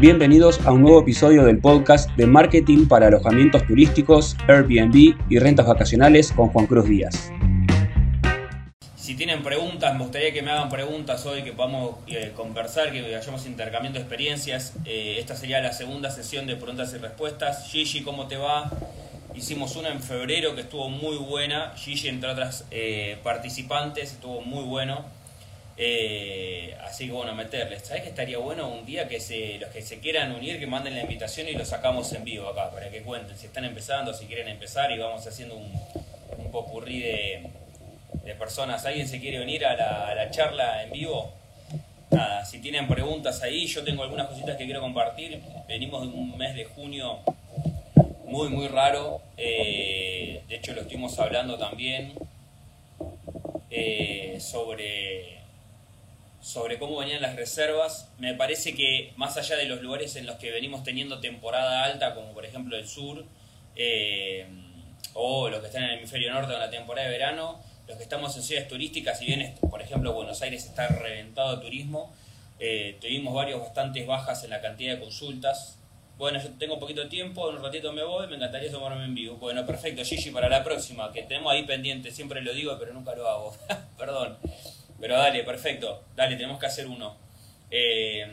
Bienvenidos a un nuevo episodio del podcast de marketing para alojamientos turísticos, Airbnb y rentas vacacionales con Juan Cruz Díaz. Si tienen preguntas, me gustaría que me hagan preguntas hoy, que podamos eh, conversar, que hayamos intercambiando experiencias. Eh, esta sería la segunda sesión de preguntas y respuestas. Gigi, ¿cómo te va? Hicimos una en febrero que estuvo muy buena. Gigi, entre otras eh, participantes, estuvo muy bueno. Eh, así que bueno, meterles. ¿Sabes que estaría bueno un día que se, los que se quieran unir, que manden la invitación y lo sacamos en vivo acá, para que cuenten si están empezando, si quieren empezar y vamos haciendo un, un popurrí de, de personas. ¿Alguien se quiere unir a la, charla en vivo? Nada, si tienen preguntas ahí, yo tengo algunas cositas que quiero compartir. Venimos de un mes de junio muy, muy raro. Eh, de hecho, lo estuvimos hablando también eh, sobre, sobre cómo venían las reservas. Me parece que más allá de los lugares en los que venimos teniendo temporada alta, como por ejemplo el sur, eh, o los que están en el hemisferio norte con la temporada de verano, los que estamos en ciudades turísticas, si bien, por ejemplo, Buenos Aires está reventado de turismo, tuvimos varios bastantes bajas en la cantidad de consultas, bueno, yo tengo poquito tiempo, en un ratito me voy, me encantaría tomarme en vivo. Bueno, perfecto, Gigi, para la próxima, que tenemos ahí pendiente, siempre lo digo, pero nunca lo hago. Perdón. Pero dale, perfecto, dale, tenemos que hacer uno. Eh,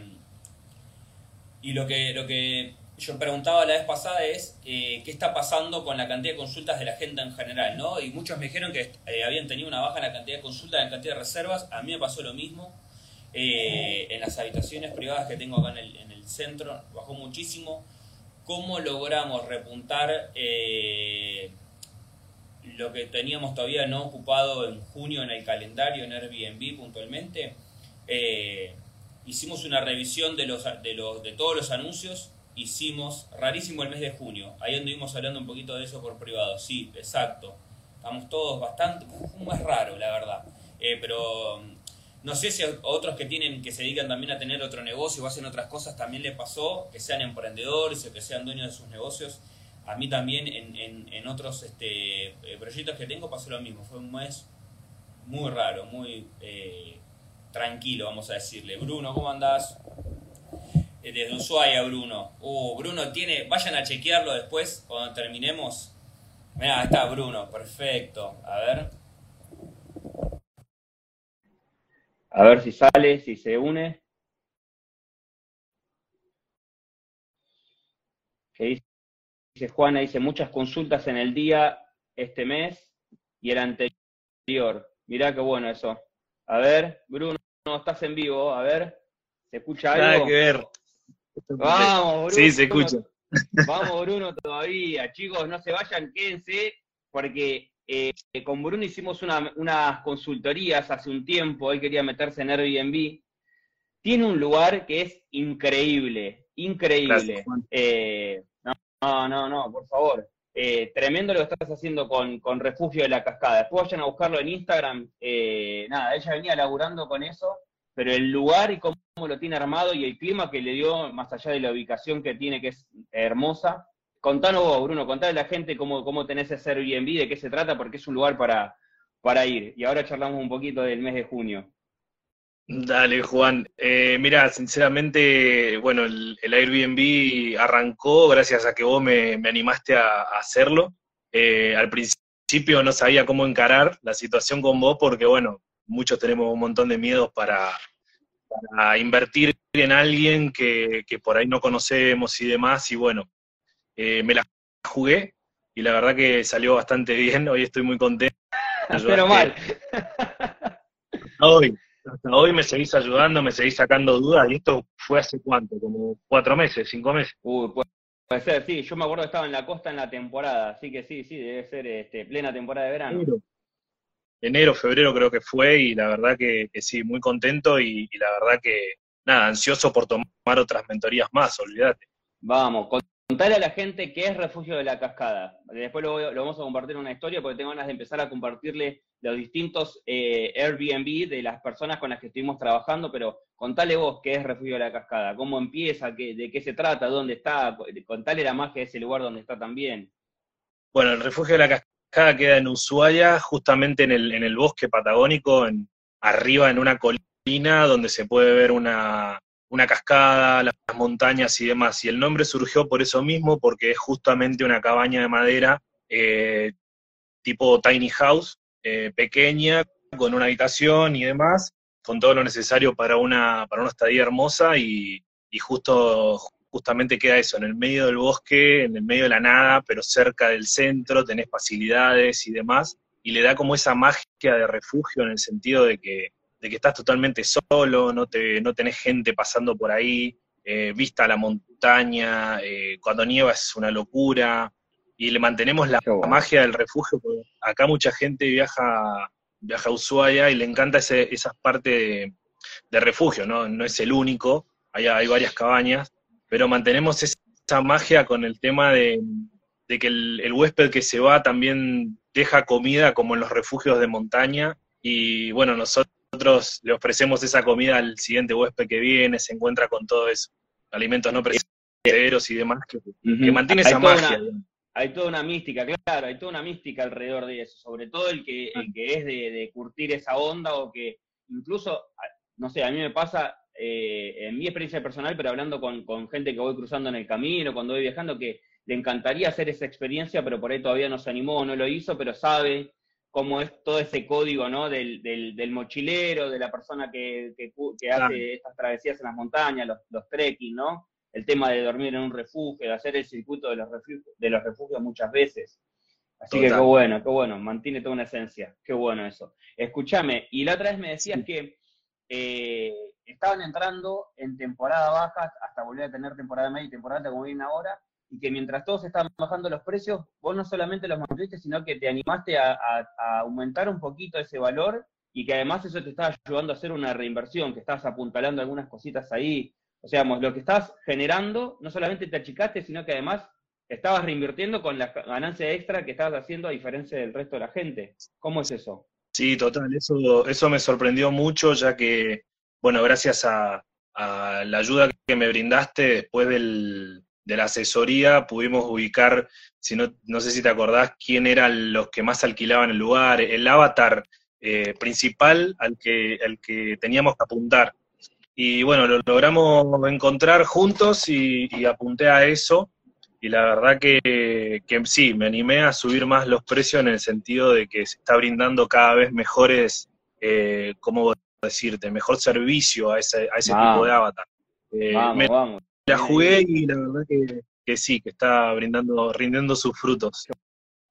y lo que, lo que yo preguntaba la vez pasada es eh, qué está pasando con la cantidad de consultas de la gente en general, ¿no? Y muchos me dijeron que eh, habían tenido una baja en la cantidad de consultas, en la cantidad de reservas. A mí me pasó lo mismo. en las habitaciones privadas que tengo acá en el, en el centro, bajó muchísimo. ¿Cómo logramos repuntar lo que teníamos todavía no ocupado en junio en el calendario en Airbnb puntualmente? Eh, hicimos una revisión de, los, de, los, de todos los anuncios. Hicimos, rarísimo el mes de junio. Ahí anduvimos hablando un poquito de eso por privado. Sí, exacto. Estamos todos bastante. Mes raro, la verdad. Eh, pero no sé si a otros que tienen, que se dedican también a tener otro negocio o hacen otras cosas, también le pasó, que sean emprendedores o que sean dueños de sus negocios. A mí también en, en, otros este, eh, proyectos que tengo pasó lo mismo. Fue un mes muy raro, muy eh, tranquilo, vamos a decirle. Bruno, ¿cómo andás? Eh, desde Ushuaia, Bruno. Uh, Bruno tiene, vayan a chequearlo después cuando terminemos. Mira, está Bruno, perfecto. A ver. A ver si sale, si se une. ¿Qué dice Juana? Dice muchas consultas en el día este mes y el anterior. Mirá qué bueno eso. A ver, Bruno, estás en vivo, a ver. ¿Se escucha algo? Nada que ver. Vamos, Bruno. Sí, se escucha. Vamos, Bruno, todavía. Chicos, no se vayan, quédense, porque eh, con Bruno hicimos una, unas consultorías hace un tiempo, él quería meterse en Airbnb. Tiene un lugar que es increíble, increíble. Eh, no, no, no, por favor. Eh, tremendo lo que estás haciendo con, con, Refugio de la Cascada. Después vayan a buscarlo en Instagram. Eh, nada, ella venía laburando con eso, pero el lugar y cómo lo tiene armado y el clima que le dio, más allá de la ubicación que tiene, que es hermosa, Contanos vos, Bruno, contale a la gente cómo, cómo tenés ese Airbnb, de qué se trata, porque es un lugar para, para ir. Y ahora charlamos un poquito del mes de junio. Dale, Juan. Eh, mira, sinceramente, bueno, el, el, Airbnb arrancó gracias a que vos me, me animaste a, a hacerlo. Eh, al principio no sabía cómo encarar la situación con vos porque, bueno, muchos tenemos un montón de miedos para, para invertir en alguien que, que por ahí no conocemos y demás. Y bueno, eh, me la jugué y la verdad que salió bastante bien. Hoy estoy muy contento. Pero mal. Hoy, hasta hoy me seguís ayudando, me seguís sacando dudas, y esto fue hace cuánto, como cuatro meses, cinco meses. Uy, puede, puede ser, sí, yo me acuerdo que estaba en la costa en la temporada, así que sí, sí, debe ser este, plena temporada de verano. Enero, Enero febrero creo que fue, y la verdad que, que sí, muy contento, y, y, la verdad que, nada, ansioso por tomar otras mentorías más, olvídate. Vamos, Contale a la gente qué es Refugio de la Cascada. Después lo, vamos a compartir en una historia porque tengo ganas de empezar a compartirle los distintos eh, Airbnb de las personas con las que estuvimos trabajando, pero contale vos qué es Refugio de la Cascada, cómo empieza, de qué se trata, dónde está, contale la magia de ese lugar donde está también. Bueno, el Refugio de la Cascada queda en Ushuaia, justamente en el, bosque patagónico, arriba en una colina donde se puede ver una, una cascada, las montañas y demás. Y el nombre surgió por eso mismo, porque es justamente una cabaña de madera eh, tipo tiny house, eh, pequeña, con una habitación y demás, con todo lo necesario para una, para una estadía hermosa y, y justo, justamente queda eso, en el medio del bosque, en el medio de la nada, pero cerca del centro, tenés facilidades y demás, y le da como esa magia de refugio en el sentido de que de que estás totalmente solo, no, te, no tenés gente pasando por ahí, eh, vista la montaña, eh, cuando nieva es una locura, y le mantenemos la, magia del refugio, porque acá mucha gente viaja, viaja a Ushuaia y le encanta ese, esa parte de, refugio, ¿no? No es el único, hay, hay varias cabañas, pero mantenemos esa magia con el tema de, que el, el huésped que se va también deja comida como en los refugios de montaña, y bueno, nosotros nosotros le ofrecemos esa comida al siguiente huésped que viene, se encuentra con todo eso, alimentos no perecederos y demás, que, mantiene esa magia. hay toda una mística, claro, hay toda una mística alrededor de eso, sobre todo el que, el que es de, curtir esa onda o que incluso, no sé, a mí me pasa eh, en mi experiencia personal, pero hablando con, con, gente que voy cruzando en el camino, cuando voy viajando, que le encantaría hacer esa experiencia, pero por ahí todavía no se animó, no lo hizo, pero sabe cómo es todo ese código ¿no? del, del, mochilero, de la persona que, que, hace estas travesías en las montañas, los, los, trekking, ¿no? El tema de dormir en un refugio, de hacer el circuito de los refugios, de los refugios muchas veces. Así que qué bueno, qué bueno, mantiene toda una esencia, qué bueno eso. Escúchame, y la otra vez me decías que eh, estaban entrando en temporada baja hasta volver a tener temporada media y temporada alta como viene ahora, y que mientras todos estaban bajando los precios, vos no solamente los mantuviste, sino que te animaste a, aumentar un poquito ese valor y que además eso te estaba ayudando a hacer una reinversión, que estabas apuntalando algunas cositas ahí. O sea, lo que estás generando, no solamente te achicaste, sino que además estabas reinvirtiendo con la ganancia extra que estabas haciendo a diferencia del resto de la gente. ¿Cómo es eso? Sí, total, eso, eso me sorprendió mucho, ya que, bueno, gracias a la ayuda que me brindaste después del, de la asesoría pudimos ubicar, si no, no sé si te acordás, quién eran los que más alquilaban el lugar, el avatar eh, principal al que, al que teníamos que apuntar. Y bueno, lo logramos encontrar juntos y, apunté a eso. Y la verdad que, sí, me animé a subir más los precios en el sentido de que se está brindando cada vez mejores, eh, ¿cómo decirte? Mejor servicio a ese, a ese tipo de avatar. Eh, vamos. La jugué y la verdad que, sí, que está brindando, rindiendo sus frutos.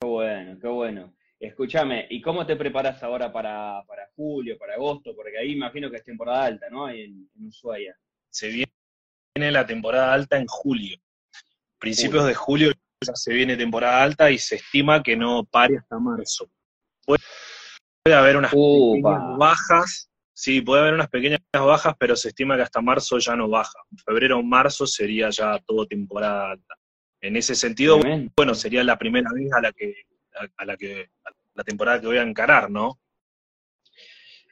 Qué bueno, qué bueno. Escúchame, ¿y cómo te preparas ahora para, julio, para agosto? Porque ahí imagino que es temporada alta, ¿no? En, en Ushuaia. Se viene la temporada alta en julio. Principios de julio ya se viene temporada alta y se estima que no pare hasta marzo. Puede, haber unas bajas, Sí, puede haber unas pequeñas bajas, pero se estima que hasta marzo ya no baja. Febrero o marzo sería ya todo temporada alta. En ese sentido, bueno, sería la primera vez a la que, a, la que, la temporada que voy a encarar, ¿no?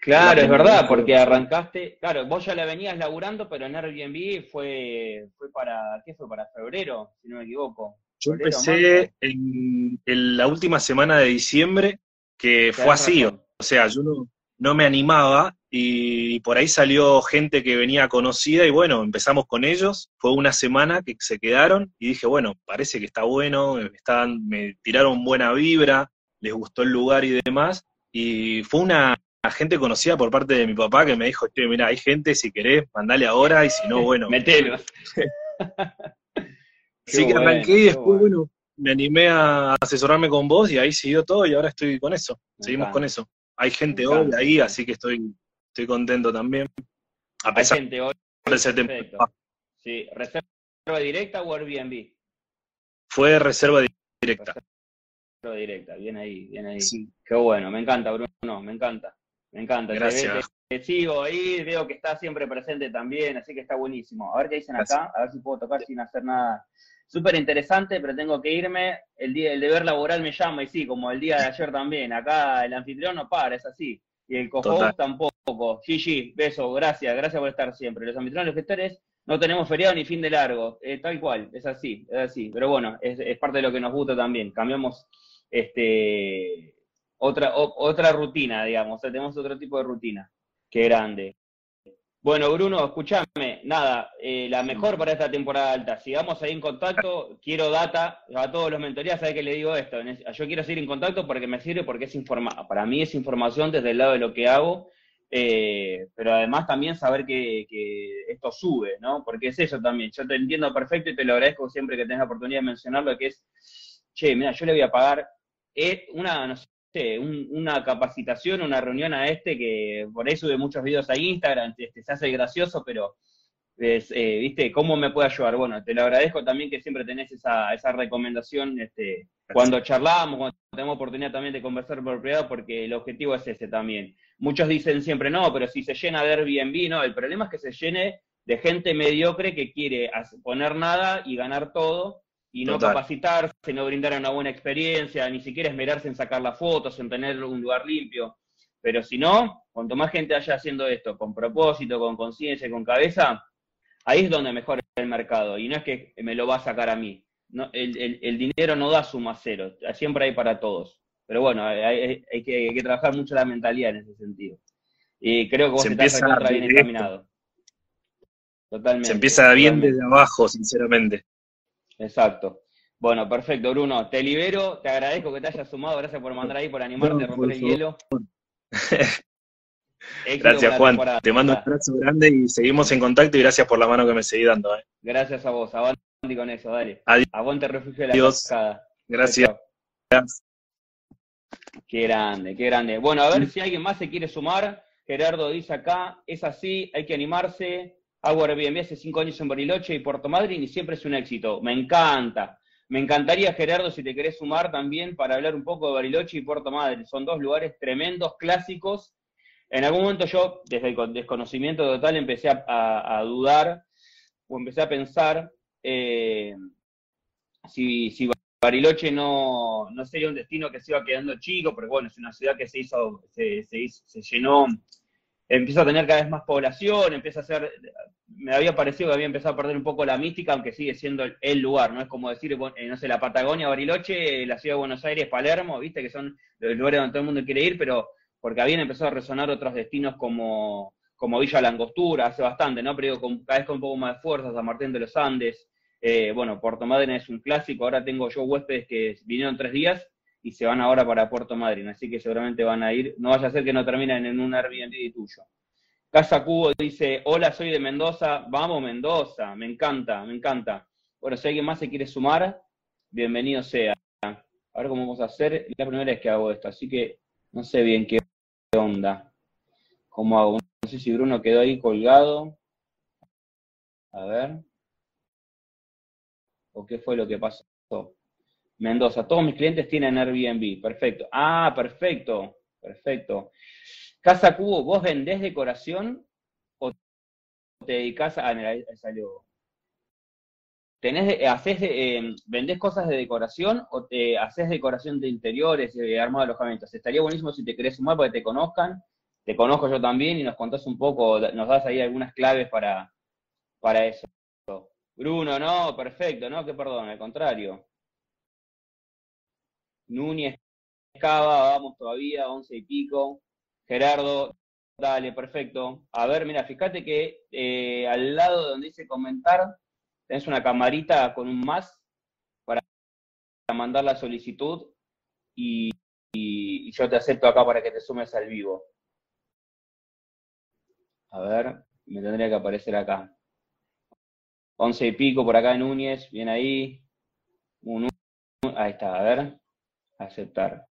Claro, es verdad, porque arrancaste, claro, vos ya la venías laburando, pero en Airbnb fue, fue para, ¿qué fue? Para febrero, si no me equivoco. Yo empecé en, la última semana de diciembre, que fue así, o sea, yo no, no me animaba y por ahí salió gente que venía conocida y bueno, empezamos con ellos, fue una semana que se quedaron y dije, bueno, parece que está bueno, me, me tiraron buena vibra, les gustó el lugar y demás, y fue una gente conocida por parte de mi papá que me dijo, che, mira, hay gente, si querés, mandale ahora y si no, bueno. Metelo. Así que arranqué y después, bueno. me animé a asesorarme con vos y ahí siguió todo y ahora estoy con eso, seguimos con eso. Hay gente hoy ahí, así que estoy, estoy contento también. A pesar Hay gente hoy. Perfecto. Sí, ¿reserva directa o Airbnb? Fue reserva directa. Reserva directa, bien ahí, bien ahí. Qué bueno, me encanta, Bruno, me encanta. Me encanta. Gracias. Te, sigo ahí, veo que está siempre presente también, así que está buenísimo. A ver qué dicen acá, a ver si puedo tocar sin hacer nada súper interesante, pero tengo que irme. El, día, el deber laboral me llama y sí, como el día de ayer también. Acá el anfitrión no para, es así. Y el cojo tampoco. Gigi, beso, gracias, gracias por estar siempre. Los anfitriones, los gestores, no tenemos feriado ni fin de largo. Eh, tal cual, es así, es así. Pero bueno, es, parte de lo que nos gusta también. Cambiamos este otra, otra rutina, digamos. tenemos otro tipo de rutina. Qué grande. Bueno, Bruno, escúchame, nada, eh, la mejor para esta temporada alta. Sigamos ahí en contacto, quiero data, a todos los mentorías, ¿sabes que le digo esto? Yo quiero seguir en contacto porque me sirve, porque es informa para mí es información desde el lado de lo que hago, eh, pero además también saber que, esto sube, ¿no? Porque es eso también, yo te entiendo perfecto y te lo agradezco siempre que tengas la oportunidad de mencionarlo, que es, che, mira, yo le voy a pagar eh, una, no sé, una capacitación, una reunión a este, que por ahí sube muchos videos a Instagram, este, se hace gracioso, pero es, eh, ¿viste? ¿Cómo me puede ayudar? Bueno, te lo agradezco también que siempre tenés esa, esa recomendación este, cuando charlamos, cuando tenemos oportunidad también de conversar por privado, porque el objetivo es ese también. Muchos dicen siempre, no, pero si se llena de Airbnb, no, el problema es que se llene de gente mediocre que quiere poner nada y ganar todo, y no capacitarse, no brindar una buena experiencia, ni siquiera esmerarse en sacar las fotos, en tener un lugar limpio. Pero si no, cuanto más gente haya haciendo esto con propósito, con conciencia, con cabeza, ahí es donde mejora el mercado. Y no es que me lo va a sacar a mí. No, el, dinero no da suma cero, siempre hay para todos. Pero bueno, hay, que, trabajar mucho la mentalidad en ese sentido. Y creo que vos se estás bien encaminado. Totalmente. Se empieza bien desde abajo, sinceramente. Exacto. Bueno, perfecto, Bruno. Te libero, te agradezco que te hayas sumado, gracias por mandar ahí, por animarte, a romper el hielo. gracias, Juan. Te mando un abrazo grande y seguimos en contacto y gracias por la mano que me seguí dando. Eh. Gracias a vos, aguante con eso, dale. Adiós. Aguante refugio de la Adiós. Gracias. Qué grande, qué grande. Bueno, a ver si alguien más se quiere sumar. Gerardo dice acá, es así, hay que animarse. Hago Airbnb hace cinco años en Bariloche y Puerto Madryn y siempre es un éxito. Me encanta. Me encantaría, Gerardo, si te querés sumar también para hablar un poco de Bariloche y Puerto Madryn. Son dos lugares tremendos, clásicos. En algún momento yo, desde el desconocimiento total, empecé a, dudar o empecé a pensar eh, si, Bariloche no, sería un destino que se iba quedando chico, porque bueno, es una ciudad que se hizo, se, se, se llenó empieza a tener cada vez más población, empieza a ser, me había parecido que había empezado a perder un poco la mística, aunque sigue siendo el, lugar, ¿no? Es como decir, eh, no sé, la Patagonia, Bariloche, la ciudad de Buenos Aires, Palermo, viste, que son los lugares donde todo el mundo quiere ir, pero porque habían empezado a resonar otros destinos como, como Villa Langostura, hace bastante, ¿no? Pero digo, con, cada vez con un poco más de fuerza, San Martín de los Andes, eh, bueno, Puerto Madryn es un clásico, ahora tengo yo huéspedes que vinieron tres días y se van ahora para Puerto Madryn, así que seguramente van a ir, no vaya a ser que no terminen en un Airbnb tuyo. Casa Cubo dice, hola, soy de Mendoza, vamos Mendoza, me encanta, me encanta. Bueno, si alguien más se quiere sumar, bienvenido sea. A ver cómo vamos a hacer, la primera vez que hago esto, así que no sé bien qué onda, cómo hago. No sé si Bruno quedó ahí colgado. A ver. ¿O qué fue lo que pasó? Mendoza. Todos mis clientes tienen Airbnb. Perfecto. Ah, perfecto. Perfecto. Casa Cubo, ¿vos vendés decoración o te dedicas a... Ah, mira, ahí salió. ¿Tenés, haces, eh, ¿Vendés cosas de decoración o te haces decoración de interiores, de armado de alojamientos? Estaría buenísimo si te querés sumar para que te conozcan. Te conozco yo también y nos contás un poco, nos das ahí algunas claves para, para eso. Bruno, no, perfecto, no, que perdón, al contrario. Núñez Cava, vamos todavía, once y pico. Gerardo, dale, perfecto. A ver, mira, fíjate que eh, al lado donde dice comentar, tenés una camarita con un más para mandar la solicitud y, yo te acepto acá para que te sumes al vivo. A ver, me tendría que aparecer acá. Once y pico por acá Núñez, bien ahí. ahí está, a ver aceptar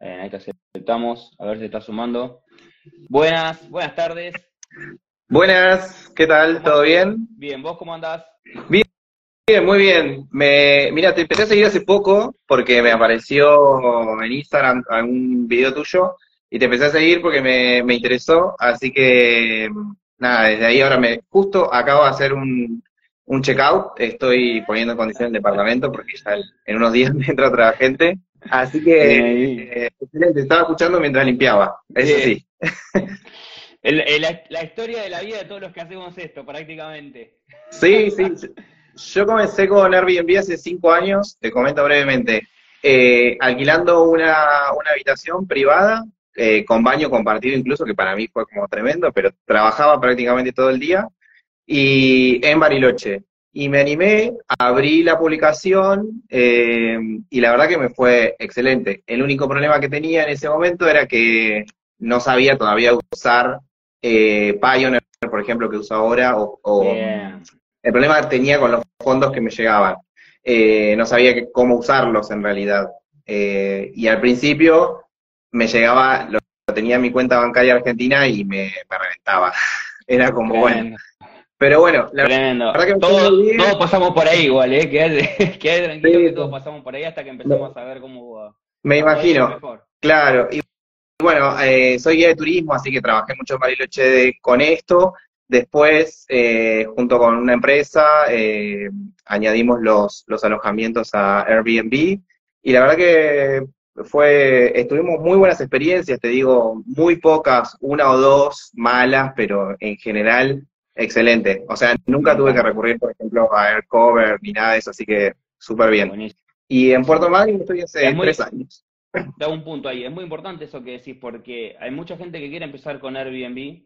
ahí te aceptamos, a ver si está sumando. Buenas, buenas tardes. Buenas, ¿qué tal? ¿Todo bien? Bien, ¿vos cómo andás? Bien, bien muy bien. Me, mira, te empecé a seguir hace poco porque me apareció en Instagram algún video tuyo y te empecé a seguir porque me, me interesó, así que nada, desde ahí ahora me, justo acabo de hacer un, un checkout, estoy poniendo en condición el departamento porque ya en unos días me entra otra gente, así que eh, excelente, estaba escuchando mientras limpiaba, eso sí. la, historia de la vida de todos los que hacemos esto, prácticamente. Sí, sí, yo comencé con Airbnb hace cinco años, te comento brevemente. eh, alquilando una, una habitación privada, eh, con baño compartido incluso, que para mí fue como tremendo, pero trabajaba prácticamente todo el día, y en Bariloche. Y me animé, abrí la publicación eh, y la verdad que me fue excelente. El único problema que tenía en ese momento era que no sabía todavía usar eh, Pioneer, por ejemplo, que uso ahora, o, o el problema que tenía con los fondos que me llegaban. Eh, no sabía que, cómo usarlos en realidad. Eh, y al principio me llegaba, lo, tenía en mi cuenta bancaria argentina y me, me reventaba. Era como, bueno, pero bueno, la verdad que todos, pasamos por ahí igual, ¿eh? Quédate, tranquilo que todos pasamos por ahí hasta que empezamos a ver cómo. Me imagino, claro. Y bueno, eh, soy guía de turismo, así que trabajé mucho en Bariloche con esto. Después, eh, junto con una empresa, eh, añadimos los, los alojamientos a Airbnb. Y la verdad que fue, estuvimos muy buenas experiencias, te digo, muy pocas, una o dos malas, pero en general excelente. O sea, nunca tuve que recurrir, por ejemplo, a Aircover ni nada de eso, así que súper bien. Y en Puerto Madryn estoy hace tres años. Da un punto ahí. Es muy importante eso que decís, porque hay mucha gente que quiere empezar con Airbnb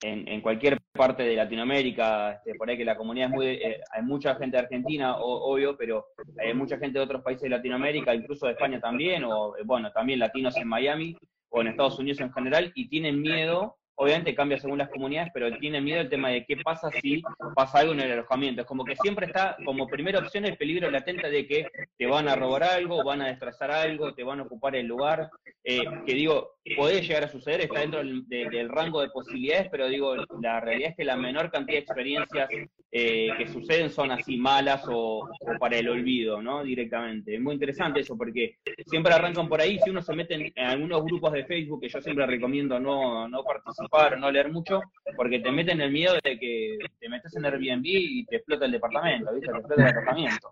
en, en cualquier parte de Latinoamérica. Este, por ahí que la comunidad es muy. Eh, hay mucha gente de Argentina, obvio, pero hay mucha gente de otros países de Latinoamérica, incluso de España también, o eh, bueno, también latinos en Miami o en Estados Unidos en general, y tienen miedo obviamente cambia según las comunidades, pero tiene miedo el tema de qué pasa si pasa algo en el alojamiento. Es como que siempre está como primera opción el peligro latente de que te van a robar algo, van a destrozar algo, te van a ocupar el lugar. Eh, que digo, puede llegar a suceder, está dentro del, rango de posibilidades, pero digo, la realidad es que la menor cantidad de experiencias eh, que suceden son así malas o, para el olvido, ¿no? Directamente. Es muy interesante eso, porque siempre arrancan por ahí, si uno se mete en, algunos grupos de Facebook, que yo siempre recomiendo no, no participar, no leer mucho, porque te meten el miedo de que te metes en Airbnb y te explota el departamento, ¿viste? Te explota el departamento.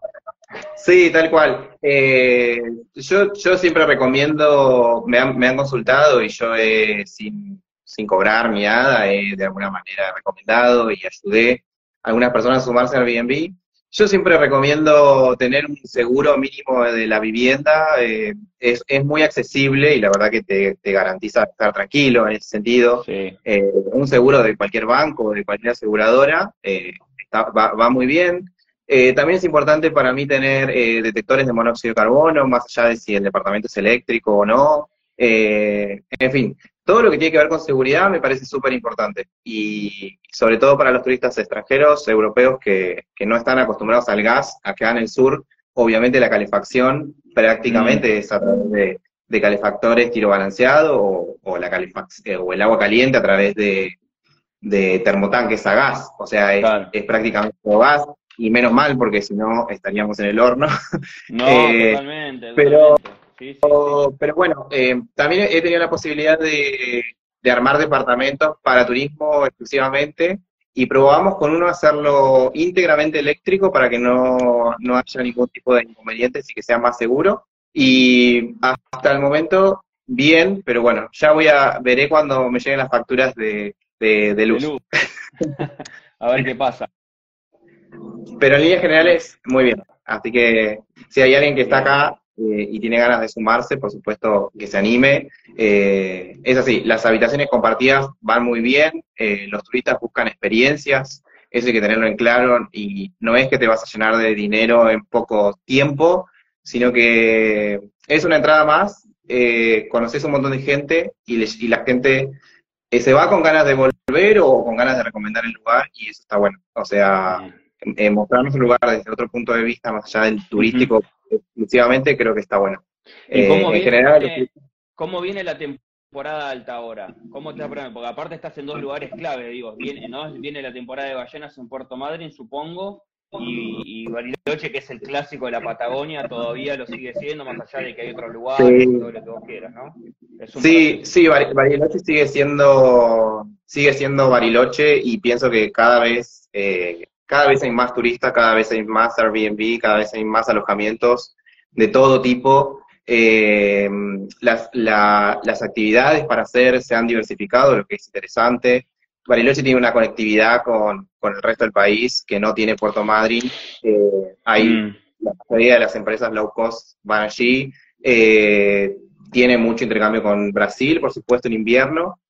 Sí, tal cual. Eh, yo, yo siempre recomiendo, me han, me han consultado y yo sin, sin cobrar ni nada, he de alguna manera recomendado y ayudé a algunas personas a sumarse a Airbnb. Yo siempre recomiendo tener un seguro mínimo de la vivienda, eh, es, es, muy accesible y la verdad que te, te garantiza estar tranquilo en ese sentido. Eh, un seguro de cualquier banco, de cualquier aseguradora, va, va muy bien. Eh, también es importante para mí tener eh, detectores de monóxido de carbono, más allá de si el departamento es eléctrico o no. Eh, en fin, todo lo que tiene que ver con seguridad me parece súper importante. Y sobre todo para los turistas extranjeros, europeos, que, que, no están acostumbrados al gas acá en el sur, obviamente la calefacción prácticamente mm. es a través de, de calefactores tiro balanceado o, o la o el agua caliente a través de, de termotanques a gas. O sea, es, es prácticamente gas y menos mal porque si no estaríamos en el horno. No, eh, totalmente, Pero, pero bueno, eh, también he tenido la posibilidad de, armar departamentos para turismo exclusivamente y probamos con uno hacerlo íntegramente eléctrico para que no, no haya ningún tipo de inconvenientes y que sea más seguro. Y hasta el momento, bien, pero bueno, ya voy a, veré cuando me lleguen las facturas de, de, luz. a ver qué pasa. Pero en líneas generales, muy bien. Así que si hay alguien que está acá eh, y tiene ganas de sumarse, por supuesto que se anime. Eh, es así, las habitaciones compartidas van muy bien, eh, los turistas buscan experiencias, eso hay que tenerlo en claro, y no es que te vas a llenar de dinero en poco tiempo, sino que es una entrada más, conoces un montón de gente y, y la gente se va con ganas de volver o con ganas de recomendar el lugar y eso está bueno. O sea, eh, mostrarnos el lugar desde otro punto de vista, más allá del turístico exclusivamente, creo que está bueno. ¿Y cómo, eh, viene, ¿Cómo viene la temporada alta ahora? ¿Cómo te Porque aparte estás en dos lugares clave, digo, viene, ¿no? viene la temporada de ballenas en Puerto Madryn, supongo, y, Bariloche, que es el clásico de la Patagonia, todavía lo sigue siendo, más allá de que hay otros lugares, todo lo que vos quieras, ¿no? sí, sí, Bariloche sigue siendo, sigue siendo Bariloche y pienso que cada vez eh, cada vez hay más turistas, cada vez hay más Airbnb, cada vez hay más alojamientos de todo tipo. Eh, las, las actividades para hacer se han diversificado, lo que es interesante. Bariloche tiene una conectividad con, con el resto del país que no tiene Puerto Madryn. Eh, hay, mm. la mayoría de las empresas low cost van allí. Eh, tiene mucho intercambio con Brasil, por supuesto, en invierno,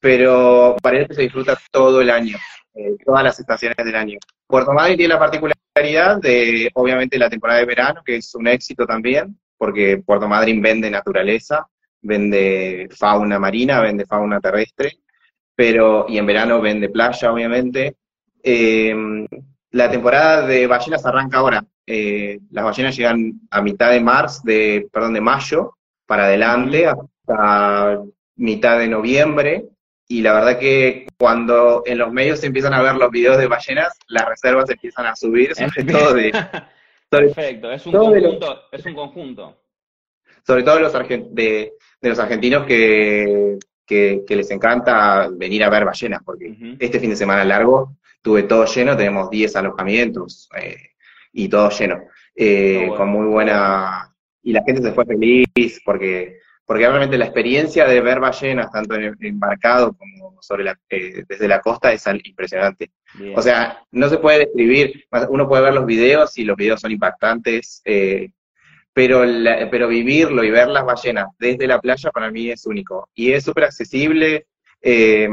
pero que se disfruta todo el año, eh, todas las estaciones del año. Puerto Madryn tiene la particularidad de, obviamente, la temporada de verano, que es un éxito también, porque Puerto Madryn vende naturaleza, vende fauna marina, vende fauna terrestre, pero, y en verano vende playa, obviamente. Eh, la temporada de ballenas arranca ahora. Eh, las ballenas llegan a mitad de marzo, perdón, de mayo para adelante, hasta mitad de noviembre, y la verdad que cuando en los medios se empiezan a ver los videos de ballenas, las reservas empiezan a subir, sobre todo de... Perfecto, es un conjunto, es un conjunto. Sobre todo los de, de los argentinos que, que, les encanta venir a ver ballenas, porque este fin de semana largo tuve todo lleno, tenemos 10 alojamientos eh, y todo lleno, eh, con muy buena... Y la gente se fue feliz porque porque realmente la experiencia de ver ballenas, tanto en embarcado como sobre la, eh, desde la costa, es impresionante. O sea, no se puede describir, uno puede ver los videos y los videos son impactantes, eh, pero, pero vivirlo y ver las ballenas desde la playa para mí es único. Y es súper accesible, eh,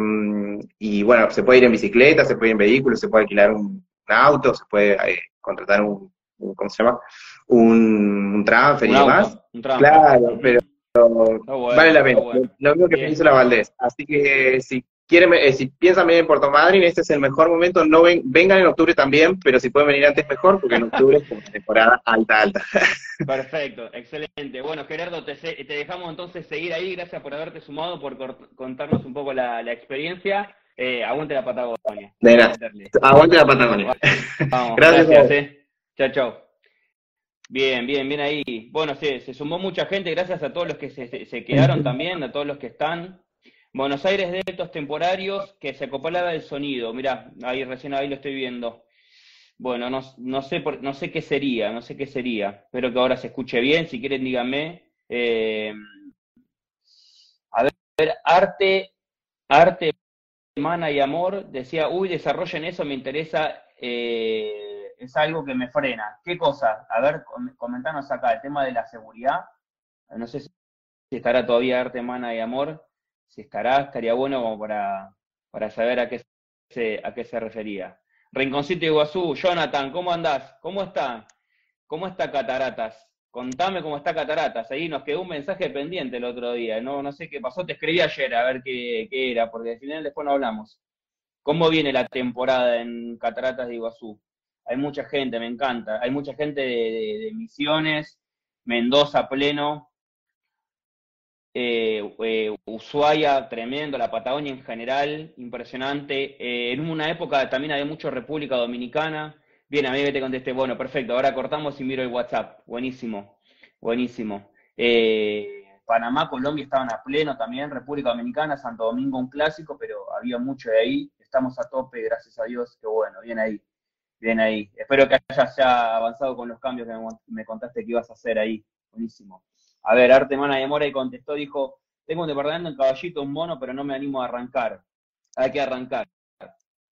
y bueno, se puede ir en bicicleta, se puede ir en vehículos, se puede alquilar un, auto, se puede contratar un, ¿cómo se llama? Un, un transfer y demás. Claro, pero vale la pena. Lo mismo que hizo la Valdés. Así que si quieren, eh, si piensan venir en Puerto Madryn, este es el mejor momento. No ven, vengan en octubre también, pero si pueden venir antes mejor, porque en octubre es como temporada alta, alta. Perfecto, excelente. Bueno, Gerardo, te, te, dejamos entonces seguir ahí. Gracias por haberte sumado, por contarnos un poco la, experiencia. Eh, aguante la Patagonia. De nada. Aguante la Patagonia. Vamos, gracias. gracias eh. Chao, chao. Bien, bien, bien ahí. Bueno, sí, se sumó mucha gente, gracias a todos los que se, quedaron también, a todos los que están. Buenos Aires de estos temporarios que se acoplaba el sonido. Mirá, ahí recién ahí lo estoy viendo. Bueno, no, no, sé por, no sé qué sería, no sé qué sería. Espero que ahora se escuche bien. Si quieren, díganme. Eh, a ver, arte, arte, mana y amor. Decía, uy, desarrollen eso, me interesa. Eh, es algo que me frena. ¿Qué cosa? A ver, comentanos acá el tema de la seguridad. No sé si estará todavía Arte, Mana y Amor. Si estará, estaría bueno como para, para saber a qué, se, a qué se refería. Rinconcito Iguazú, Jonathan, ¿cómo andás? ¿Cómo está? ¿Cómo está Cataratas? Contame cómo está Cataratas. Ahí nos quedó un mensaje pendiente el otro día. No, no sé qué pasó, te escribí ayer a ver qué, qué era, porque al final después no hablamos. ¿Cómo viene la temporada en Cataratas de Iguazú? Hay mucha gente, me encanta, hay mucha gente de, Misiones, Mendoza pleno, eh, eh, Ushuaia tremendo, la Patagonia en general, impresionante. Eh, en una época también había mucho República Dominicana. Bien, a mí te contesté, bueno, perfecto, ahora cortamos y miro el WhatsApp. Buenísimo, buenísimo. Panamá, Colombia estaban a pleno también, República Dominicana, Santo Domingo un clásico, pero había mucho de ahí. Estamos a tope, gracias a Dios, qué bueno, bien ahí. Bien ahí. Espero que hayas ya avanzado con los cambios que me contaste que ibas a hacer ahí. Buenísimo. A ver, Arte Mana de Mora y contestó, dijo, tengo un departamento en Caballito, un mono, pero no me animo a arrancar. Hay que arrancar.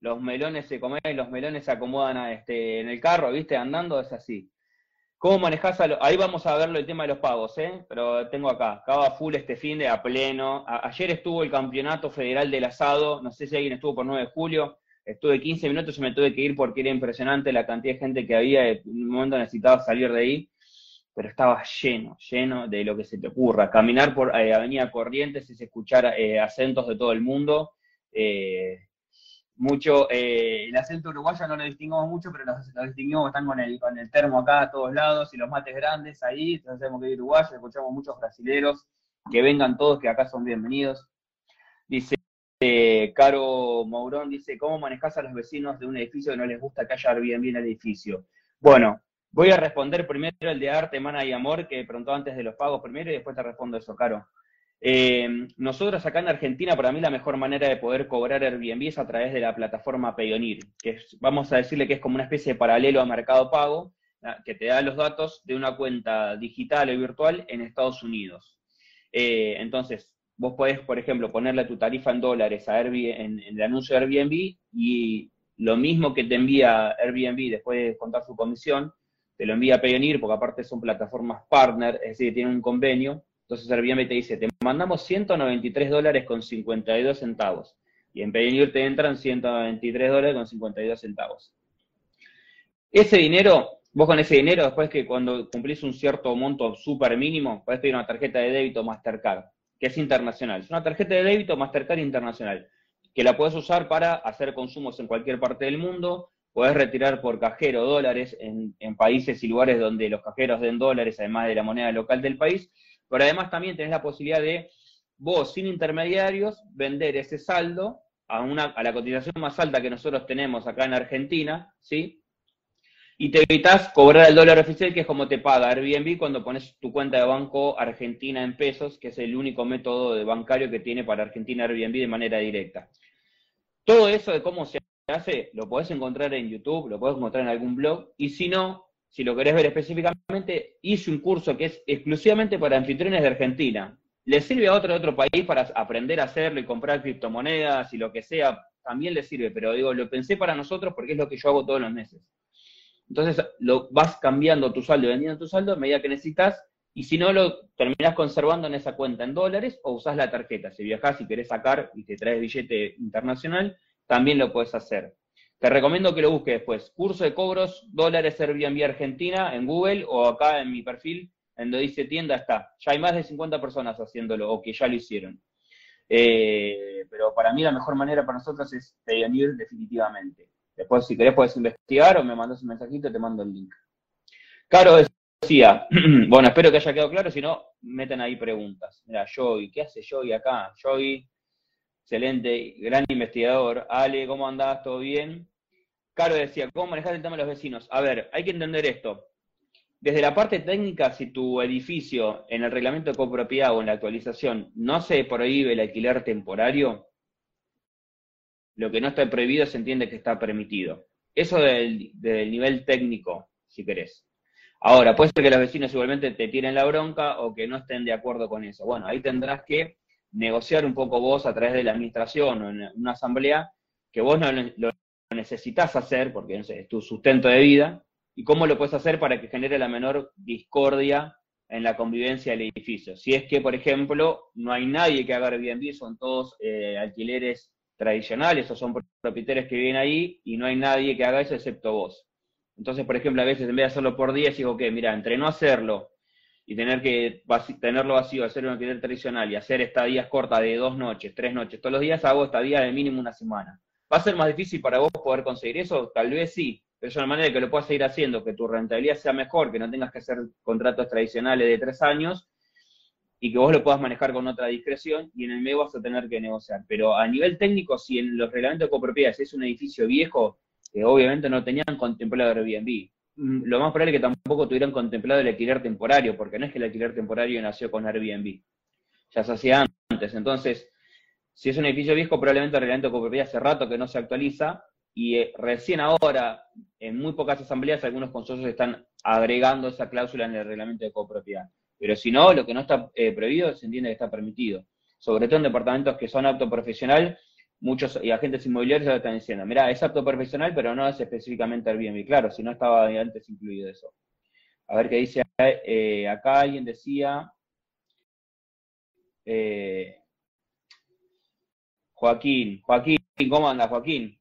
Los melones se comen y los melones se acomodan este, en el carro, ¿viste? Andando, es así. ¿Cómo manejás a Ahí vamos a verlo el tema de los pagos, ¿eh? Pero tengo acá, acaba full este fin de a pleno. ayer estuvo el Campeonato Federal del Asado, no sé si alguien estuvo por 9 de julio. Estuve 15 minutos y me tuve que ir porque era impresionante la cantidad de gente que había. En un momento necesitaba salir de ahí, pero estaba lleno, lleno de lo que se te ocurra. Caminar por eh, Avenida Corrientes es escuchar eh, acentos de todo el mundo. Eh, mucho, el acento uruguayo no lo distinguimos mucho, pero lo, distinguimos, están con el, con el termo acá a todos lados y los mates grandes ahí, entonces sabemos que hay uruguayos, escuchamos muchos brasileros, que vengan todos, que acá son bienvenidos. Dice, eh, Caro Mourón dice, ¿cómo manejas a los vecinos de un edificio que no les gusta que haya Airbnb en el edificio? Bueno, voy a responder primero el de arte, mana y amor, que preguntó antes de los pagos primero y después te respondo eso, Caro. Eh, nosotros acá en Argentina, para mí la mejor manera de poder cobrar Airbnb es a través de la plataforma Payoneer, que vamos a decirle que es como una especie de paralelo a Mercado Pago, que te da los datos de una cuenta digital o virtual en Estados Unidos. Eh, entonces, vos podés, por ejemplo, ponerle tu tarifa en dólares a Airbnb, en, el anuncio de Airbnb y lo mismo que te envía Airbnb después de contar su comisión, te lo envía Payoneer, porque aparte son plataformas partner, es decir, tienen un convenio, entonces Airbnb te dice, te mandamos 193 dólares con 52 centavos, y en Payoneer te entran 193 dólares con 52 centavos. Ese dinero, vos con ese dinero, después que cuando cumplís un cierto monto súper mínimo, podés pedir una tarjeta de débito Mastercard, que es internacional. Es una tarjeta de débito Mastercard internacional, que la puedes usar para hacer consumos en cualquier parte del mundo, podés retirar por cajero dólares en, países y lugares donde los cajeros den dólares, además de la moneda local del país, pero además también tenés la posibilidad de vos, sin intermediarios, vender ese saldo a, una, a la cotización más alta que nosotros tenemos acá en Argentina, ¿sí? Y te evitas cobrar el dólar oficial, que es como te paga Airbnb cuando pones tu cuenta de banco Argentina en pesos, que es el único método bancario que tiene para Argentina Airbnb de manera directa. Todo eso de cómo se hace, lo podés encontrar en YouTube, lo podés encontrar en algún blog, y si no, si lo querés ver específicamente, hice un curso que es exclusivamente para anfitriones de Argentina. Le sirve a otro de otro país para aprender a hacerlo y comprar criptomonedas y lo que sea, también le sirve, pero digo, lo pensé para nosotros porque es lo que yo hago todos los meses. Entonces, lo vas cambiando tu saldo y vendiendo tu saldo a medida que necesitas, y si no, lo terminás conservando en esa cuenta en dólares o usás la tarjeta. Si viajás y querés sacar y te traes billete internacional, también lo puedes hacer. Te recomiendo que lo busques después. Curso de cobros, dólares Airbnb Argentina en Google o acá en mi perfil, en donde dice tienda está. Ya hay más de 50 personas haciéndolo o que ya lo hicieron. Eh, pero para mí la mejor manera para nosotros es Payoneer definitivamente. Después, si querés, puedes investigar o me mandas un mensajito y te mando el link. Caro decía, bueno, espero que haya quedado claro, si no, meten ahí preguntas. Mira, Joey, ¿qué hace Joey acá? Joey excelente, gran investigador. Ale, ¿cómo andás? ¿Todo bien? Caro decía, ¿cómo manejar el tema de los vecinos? A ver, hay que entender esto. Desde la parte técnica, si tu edificio en el reglamento de copropiedad o en la actualización no se prohíbe el alquiler temporario, lo que no está prohibido se entiende que está permitido. Eso del, nivel técnico, si querés. Ahora, puede ser que los vecinos igualmente te tiren la bronca o que no estén de acuerdo con eso. Bueno, ahí tendrás que negociar un poco vos a través de la administración o en una asamblea que vos no lo necesitas hacer porque es tu sustento de vida y cómo lo puedes hacer para que genere la menor discordia en la convivencia del edificio. Si es que, por ejemplo, no hay nadie que haga Airbnb, son todos eh, alquileres tradicionales o son propietarios que viven ahí y no hay nadie que haga eso excepto vos. Entonces, por ejemplo, a veces en vez de hacerlo por día, digo que, mira, entre no hacerlo y tener que tenerlo vacío, hacer un alquiler tradicional y hacer estadías cortas de dos noches, tres noches, todos los días hago estadías de mínimo una semana. ¿Va a ser más difícil para vos poder conseguir eso? Tal vez sí, pero es una manera de que lo puedas seguir haciendo, que tu rentabilidad sea mejor, que no tengas que hacer contratos tradicionales de tres años y que vos lo puedas manejar con otra discreción y en el medio vas a tener que negociar. Pero a nivel técnico, si en los reglamentos de copropiedad es un edificio viejo, que obviamente no tenían contemplado Airbnb, Mm, lo más probable es que tampoco tuvieran contemplado el alquiler temporario, porque no es que el alquiler temporario nació con Airbnb, ya se hacía antes. Entonces, si es un edificio viejo, probablemente el reglamento de copropiedad hace rato que no se actualiza, y eh, recién ahora, en muy pocas asambleas, algunos consorcios están agregando esa cláusula en el reglamento de copropiedad. Pero si no, lo que no está eh, prohibido se entiende que está permitido. Sobre todo en departamentos que son apto profesional, muchos y agentes inmobiliarios ya lo están diciendo, mira, es apto profesional, pero no es específicamente Airbnb. Claro, si no estaba antes incluido eso. A ver qué dice eh, acá, alguien decía, eh, Joaquín, Joaquín, ¿cómo anda Joaquín?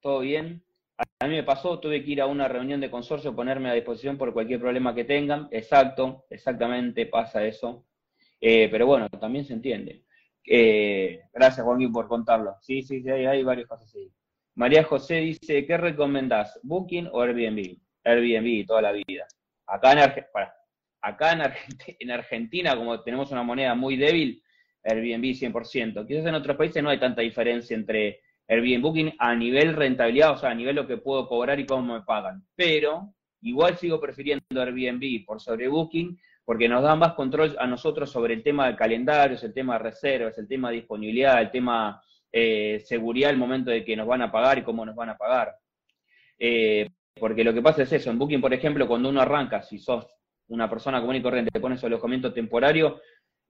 ¿Todo bien? A mí me pasó, tuve que ir a una reunión de consorcio, ponerme a disposición por cualquier problema que tengan. Exacto, exactamente pasa eso. Eh, pero bueno, también se entiende. Eh, gracias, Juanquín, por contarlo. Sí, sí, sí, hay, varios casos así. María José dice, ¿qué recomendás? ¿Booking o Airbnb? Airbnb toda la vida. Acá en, acá en, Argentina, como tenemos una moneda muy débil, Airbnb 100%. Quizás en otros países no hay tanta diferencia entre Airbnb Booking a nivel rentabilidad, o sea, a nivel lo que puedo cobrar y cómo me pagan. Pero igual sigo prefiriendo Airbnb por sobre Booking porque nos dan más control a nosotros sobre el tema de calendarios, el tema de reservas, el tema de disponibilidad, el tema eh, seguridad, el momento de que nos van a pagar y cómo nos van a pagar. Eh, porque lo que pasa es eso, en Booking, por ejemplo, cuando uno arranca, si sos una persona común y corriente, te pones alojamiento temporario,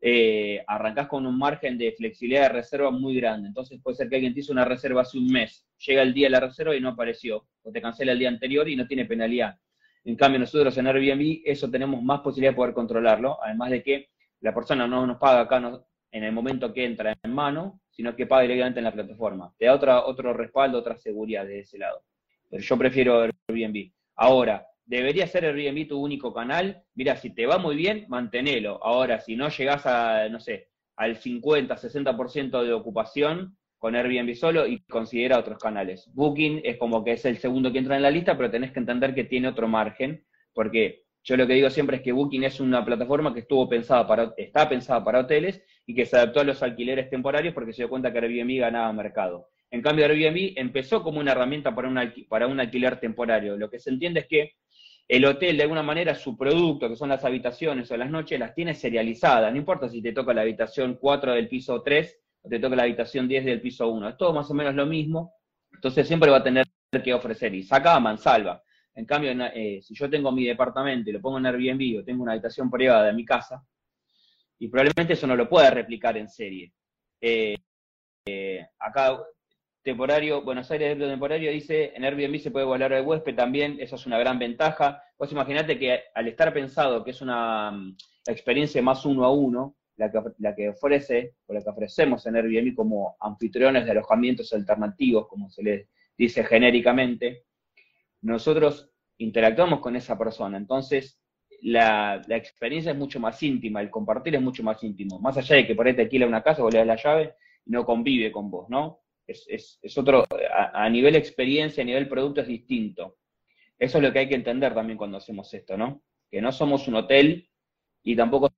eh, arrancás con un margen de flexibilidad de reserva muy grande. Entonces puede ser que alguien te hizo una reserva hace un mes, llega el día de la reserva y no apareció, o te cancela el día anterior y no tiene penalidad. En cambio, nosotros en Airbnb eso tenemos más posibilidad de poder controlarlo, además de que la persona no nos paga acá en el momento que entra en mano, sino que paga directamente en la plataforma. Te da otra, otro respaldo, otra seguridad de ese lado. Pero yo prefiero Airbnb. Ahora, ¿debería ser Airbnb tu único canal? Mira, si te va muy bien, mantenelo. Ahora, si no llegas a, no sé, al 50, 60% de ocupación con Airbnb solo y considera otros canales. Booking es como que es el segundo que entra en la lista, pero tenés que entender que tiene otro margen, porque yo lo que digo siempre es que Booking es una plataforma que estuvo pensada para, está pensada para hoteles y que se adaptó a los alquileres temporarios porque se dio cuenta que Airbnb ganaba mercado. En cambio, Airbnb empezó como una herramienta para un, para un alquiler temporario. Lo que se entiende es que el hotel, de alguna manera, su producto, que son las habitaciones o las noches, las tiene serializadas. No importa si te toca la habitación 4 del piso 3 o te toca la habitación 10 del piso 1. Es todo más o menos lo mismo. Entonces siempre va a tener que ofrecer. Y saca a mansalva. En cambio, eh, si yo tengo mi departamento y lo pongo en Airbnb o tengo una habitación privada de mi casa, y probablemente eso no lo pueda replicar en serie. Eh, eh, acá, temporario, Buenos Aires de temporario dice, en Airbnb se puede volar al huésped también, eso es una gran ventaja. Vos imaginate que al estar pensado que es una mm, experiencia más uno a uno, la que, la que ofrece, o la que ofrecemos en Airbnb como anfitriones de alojamientos alternativos, como se les dice genéricamente, nosotros interactuamos con esa persona. Entonces, la, experiencia es mucho más íntima, el compartir es mucho más íntimo. Más allá de que por ahí te una casa o le das la llave no convive con vos, ¿no? Es, otro, a, a, nivel experiencia, a nivel producto es distinto. Eso es lo que hay que entender también cuando hacemos esto, ¿no? Que no somos un hotel y tampoco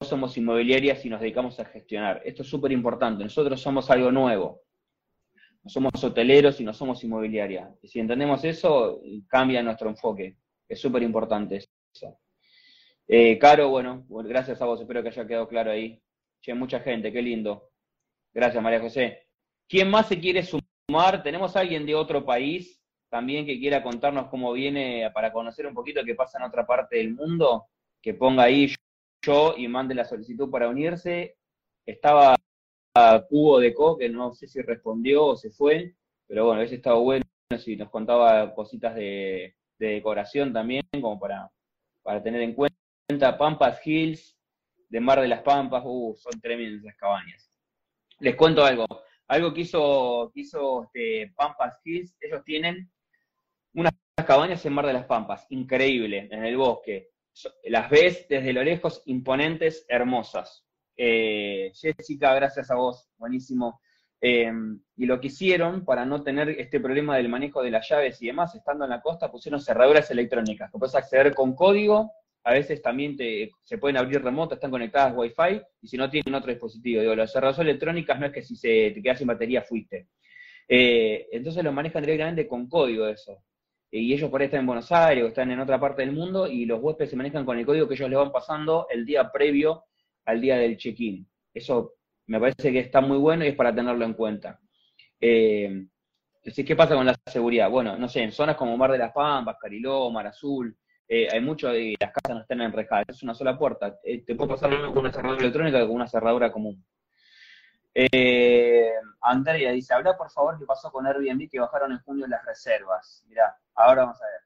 somos inmobiliarias y nos dedicamos a gestionar. Esto es súper importante. Nosotros somos algo nuevo no somos hoteleros y no somos inmobiliaria. Y si entendemos eso, cambia nuestro enfoque. Es súper importante eso. Eh, Caro, bueno, gracias a vos, espero que haya quedado claro ahí. Che, mucha gente, qué lindo. Gracias, María José. ¿Quién más se quiere sumar? ¿Tenemos alguien de otro país también que quiera contarnos cómo viene para conocer un poquito qué pasa en otra parte del mundo? Que ponga ahí yo y mande la solicitud para unirse. Estaba Cubo de Co, que no sé si respondió o se fue, pero bueno, ese estaba bueno si nos contaba cositas de, decoración también, como para, para tener en cuenta. Pampas Hills, de Mar de las Pampas, uh, son tremendas las cabañas. Les cuento algo, algo que hizo, que hizo este, Pampas Hills, ellos tienen unas cabañas en Mar de las Pampas, increíble, en el bosque. Las ves desde lo lejos, imponentes, hermosas. Eh, Jessica, gracias a vos, buenísimo. Eh, y lo que hicieron para no tener este problema del manejo de las llaves y demás, estando en la costa, pusieron cerraduras electrónicas, que puedes acceder con código, a veces también te, se pueden abrir remotas, están conectadas Wi-Fi, y si no tienen otro dispositivo. Digo, las cerraduras electrónicas no es que si se te quedas sin batería fuiste. Eh, entonces lo manejan directamente con código eso. Y ellos por ahí están en Buenos Aires o están en otra parte del mundo y los huéspedes se manejan con el código que ellos les van pasando el día previo al día del check-in. Eso me parece que está muy bueno y es para tenerlo en cuenta. Eh, ¿Qué pasa con la seguridad? Bueno, no sé, en zonas como Mar de las Pampas, Cariló, Mar Azul, eh, hay mucho de las casas no están enrejadas, es una sola puerta. Eh, te puede pasar una cerradura electrónica que con una cerradura común. Eh, Andrea dice, habla por favor qué pasó con Airbnb que bajaron en junio las reservas. Mirá, ahora vamos a ver.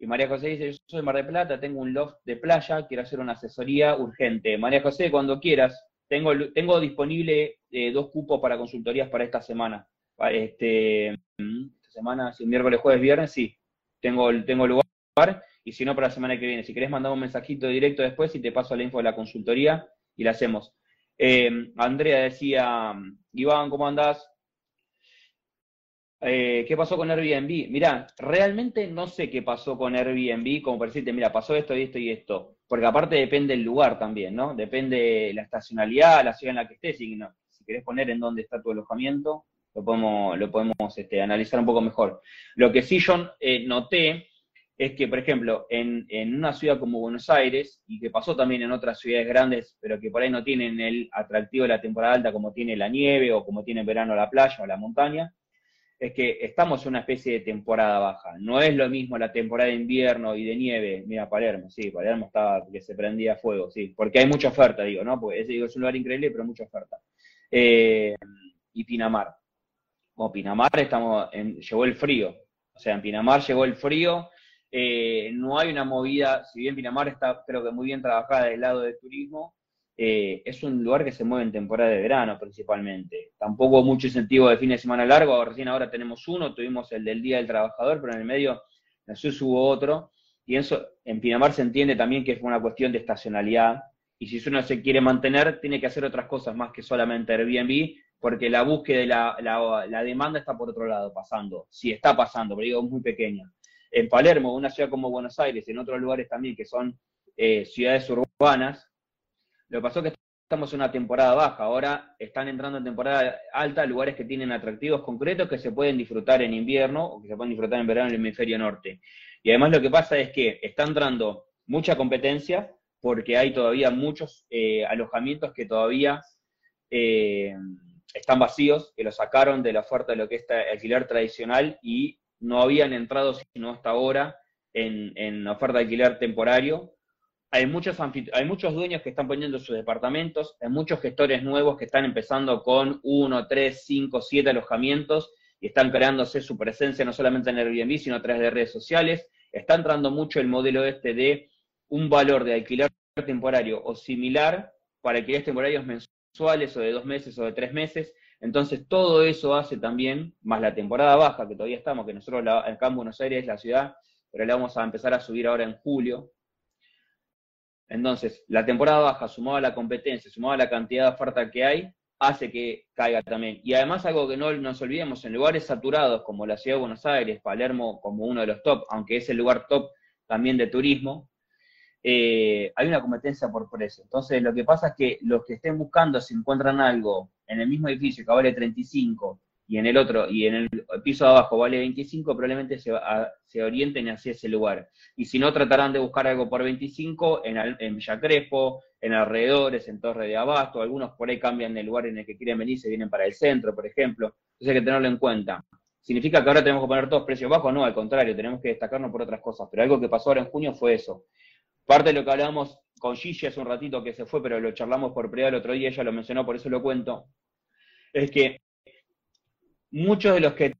Y María José dice, yo soy de Mar de Plata, tengo un loft de playa, quiero hacer una asesoría urgente. María José, cuando quieras, tengo, tengo disponible dos cupos para consultorías para esta semana. Este, esta semana, si miércoles, jueves, viernes, sí, tengo, tengo lugar. Y si no, para la semana que viene. Si querés, mandar un mensajito directo después y te paso la info de la consultoría y la hacemos. Eh, Andrea decía, Iván, ¿cómo andás? Eh, ¿Qué pasó con Airbnb? Mirá, realmente no sé qué pasó con Airbnb, como para decirte, mira, pasó esto y esto y esto. Porque aparte depende el lugar también, ¿no? Depende la estacionalidad, la ciudad en la que estés. Si querés poner en dónde está tu alojamiento, lo podemos, lo podemos este, analizar un poco mejor. Lo que sí yo eh, noté es que, por ejemplo, en, en, una ciudad como Buenos Aires, y que pasó también en otras ciudades grandes, pero que por ahí no tienen el atractivo de la temporada alta como tiene la nieve o como tiene en verano la playa o la montaña, es que estamos en una especie de temporada baja. No es lo mismo la temporada de invierno y de nieve. Mira, Palermo, sí, Palermo estaba que se prendía fuego, sí, porque hay mucha oferta, digo, ¿no? Porque es, es un lugar increíble, pero mucha oferta. Eh, y Pinamar. Como Pinamar estamos llegó el frío. O sea, en Pinamar llegó el frío Eh, no hay una movida, si bien Pinamar está creo que muy bien trabajada del lado del turismo, eh, es un lugar que se mueve en temporada de verano principalmente. Tampoco mucho incentivo de fin de semana largo, recién ahora tenemos uno, tuvimos el del Día del Trabajador, pero en el medio SUS hubo otro, y eso en Pinamar se entiende también que es una cuestión de estacionalidad, y si uno se quiere mantener, tiene que hacer otras cosas más que solamente Airbnb, porque la búsqueda y la, la, demanda está por otro lado pasando, si está pasando, pero digo, muy pequeña. En Palermo, una ciudad como Buenos Aires, en otros lugares también que son eh, ciudades urbanas, lo que pasó es que estamos en una temporada baja, ahora están entrando en temporada alta lugares que tienen atractivos concretos que se pueden disfrutar en invierno o que se pueden disfrutar en verano en el hemisferio norte. Y además lo que pasa es que está entrando mucha competencia porque hay todavía muchos eh, alojamientos que todavía eh, están vacíos, que los sacaron de la oferta de lo que es alquiler tradicional y no habían entrado sino hasta ahora en, en oferta de alquiler temporario hay muchos, hay muchos dueños que están poniendo sus departamentos, hay muchos gestores nuevos que están empezando con uno, tres, cinco, siete alojamientos y están creándose su presencia no solamente en Airbnb, sino a través de redes sociales. Está entrando mucho el modelo este de un valor de alquiler temporario o similar para alquileres temporarios mensuales o de dos meses o de tres meses. Entonces todo eso hace también, más la temporada baja, que todavía estamos, que nosotros acá en Buenos Aires, la ciudad, pero la vamos a empezar a subir ahora en julio, entonces, la temporada baja, sumado a la competencia, sumado a la cantidad de oferta que hay, hace que caiga también. Y además algo que no nos olvidemos, en lugares saturados como la ciudad de Buenos Aires, Palermo como uno de los top, aunque es el lugar top también de turismo, eh, hay una competencia por precio. Entonces, lo que pasa es que los que estén buscando, si encuentran algo en el mismo edificio que vale 35 y en el otro, y en el piso de abajo vale 25, probablemente se, se orienten hacia ese lugar. Y si no, tratarán de buscar algo por 25 en, en Villa Crespo, en alrededores, en Torre de Abasto, algunos por ahí cambian el lugar en el que quieren venir, se vienen para el centro, por ejemplo. Entonces hay que tenerlo en cuenta. ¿Significa que ahora tenemos que poner todos precios bajos? No, al contrario, tenemos que destacarnos por otras cosas. Pero algo que pasó ahora en junio fue eso. Parte de lo que hablábamos con Gigi hace un ratito que se fue, pero lo charlamos por privado el otro día, ella lo mencionó, por eso lo cuento, es que muchos de los que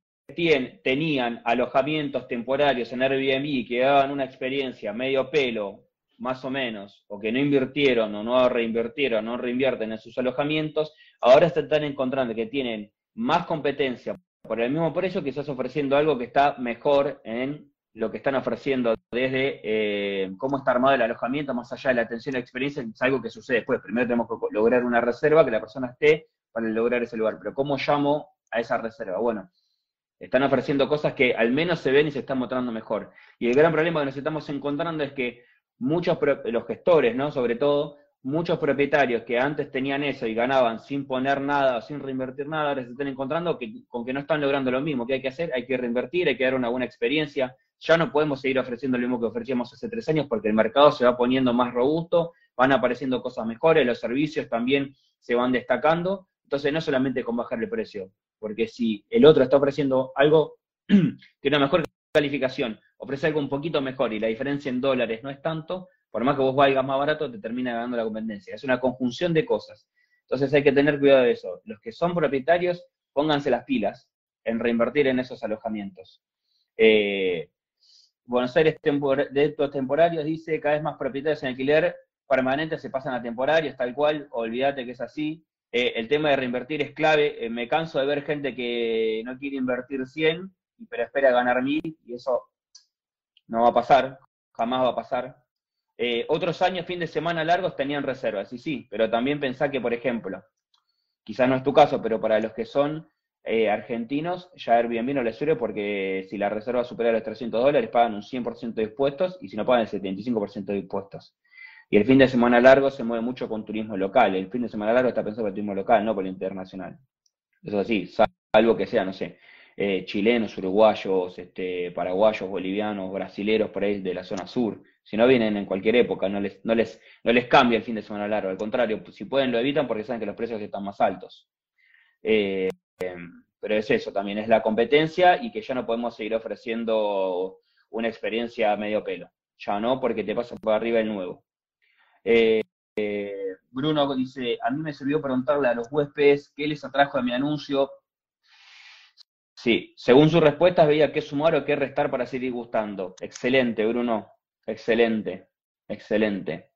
tenían alojamientos temporarios en Airbnb que daban una experiencia medio pelo, más o menos, o que no invirtieron o no reinvirtieron, no reinvierten en sus alojamientos, ahora se están encontrando que tienen más competencia por el mismo precio, quizás ofreciendo algo que está mejor en lo que están ofreciendo desde eh, cómo está armado el alojamiento, más allá de la atención y la experiencia, es algo que sucede después. Primero tenemos que lograr una reserva, que la persona esté para lograr ese lugar. Pero ¿cómo llamo a esa reserva. Bueno, están ofreciendo cosas que al menos se ven y se están mostrando mejor. Y el gran problema que nos estamos encontrando es que muchos, los gestores, ¿no? Sobre todo, muchos propietarios que antes tenían eso y ganaban sin poner nada, sin reinvertir nada, ahora se están encontrando que, con que no están logrando lo mismo. ¿Qué hay que hacer? Hay que reinvertir, hay que dar una buena experiencia. Ya no podemos seguir ofreciendo lo mismo que ofrecíamos hace tres años porque el mercado se va poniendo más robusto, van apareciendo cosas mejores, los servicios también se van destacando. Entonces, no solamente con bajar el precio, porque si el otro está ofreciendo algo que una mejor calificación, ofrece algo un poquito mejor y la diferencia en dólares no es tanto, por más que vos valgas más barato, te termina ganando la competencia. Es una conjunción de cosas. Entonces hay que tener cuidado de eso. Los que son propietarios, pónganse las pilas en reinvertir en esos alojamientos. Eh, Buenos Aires de estos temporarios dice cada vez más propietarios en alquiler permanente se pasan a temporarios, tal cual, olvídate que es así. Eh, el tema de reinvertir es clave. Eh, me canso de ver gente que no quiere invertir 100, pero espera ganar 1000 y eso no va a pasar, jamás va a pasar. Eh, otros años, fin de semana largos, tenían reservas, y sí, pero también pensá que, por ejemplo, quizás no es tu caso, pero para los que son argentinos, ya Airbnb no les sirve porque si la reserva supera los 300 dólares, pagan un 100% de impuestos y si no pagan el 75% de impuestos. Y el fin de semana largo se mueve mucho con turismo local. El fin de semana largo está pensado para el turismo local, no por el internacional. Eso sí, algo que sea, no sé, eh, chilenos, uruguayos, este, paraguayos, bolivianos, brasileros, por ahí de la zona sur. Si no vienen en cualquier época, no les, no les, no les cambia el fin de semana largo. Al contrario, si pueden lo evitan porque saben que los precios están más altos. Eh, pero es eso, también es la competencia y que ya no podemos seguir ofreciendo una experiencia medio pelo. Ya no, porque te pasa por arriba el nuevo. Eh, Bruno dice, a mí me sirvió preguntarle a los huéspedes qué les atrajo a mi anuncio. Sí, según sus respuestas veía qué sumar o qué restar para seguir gustando. Excelente, Bruno. Excelente, excelente.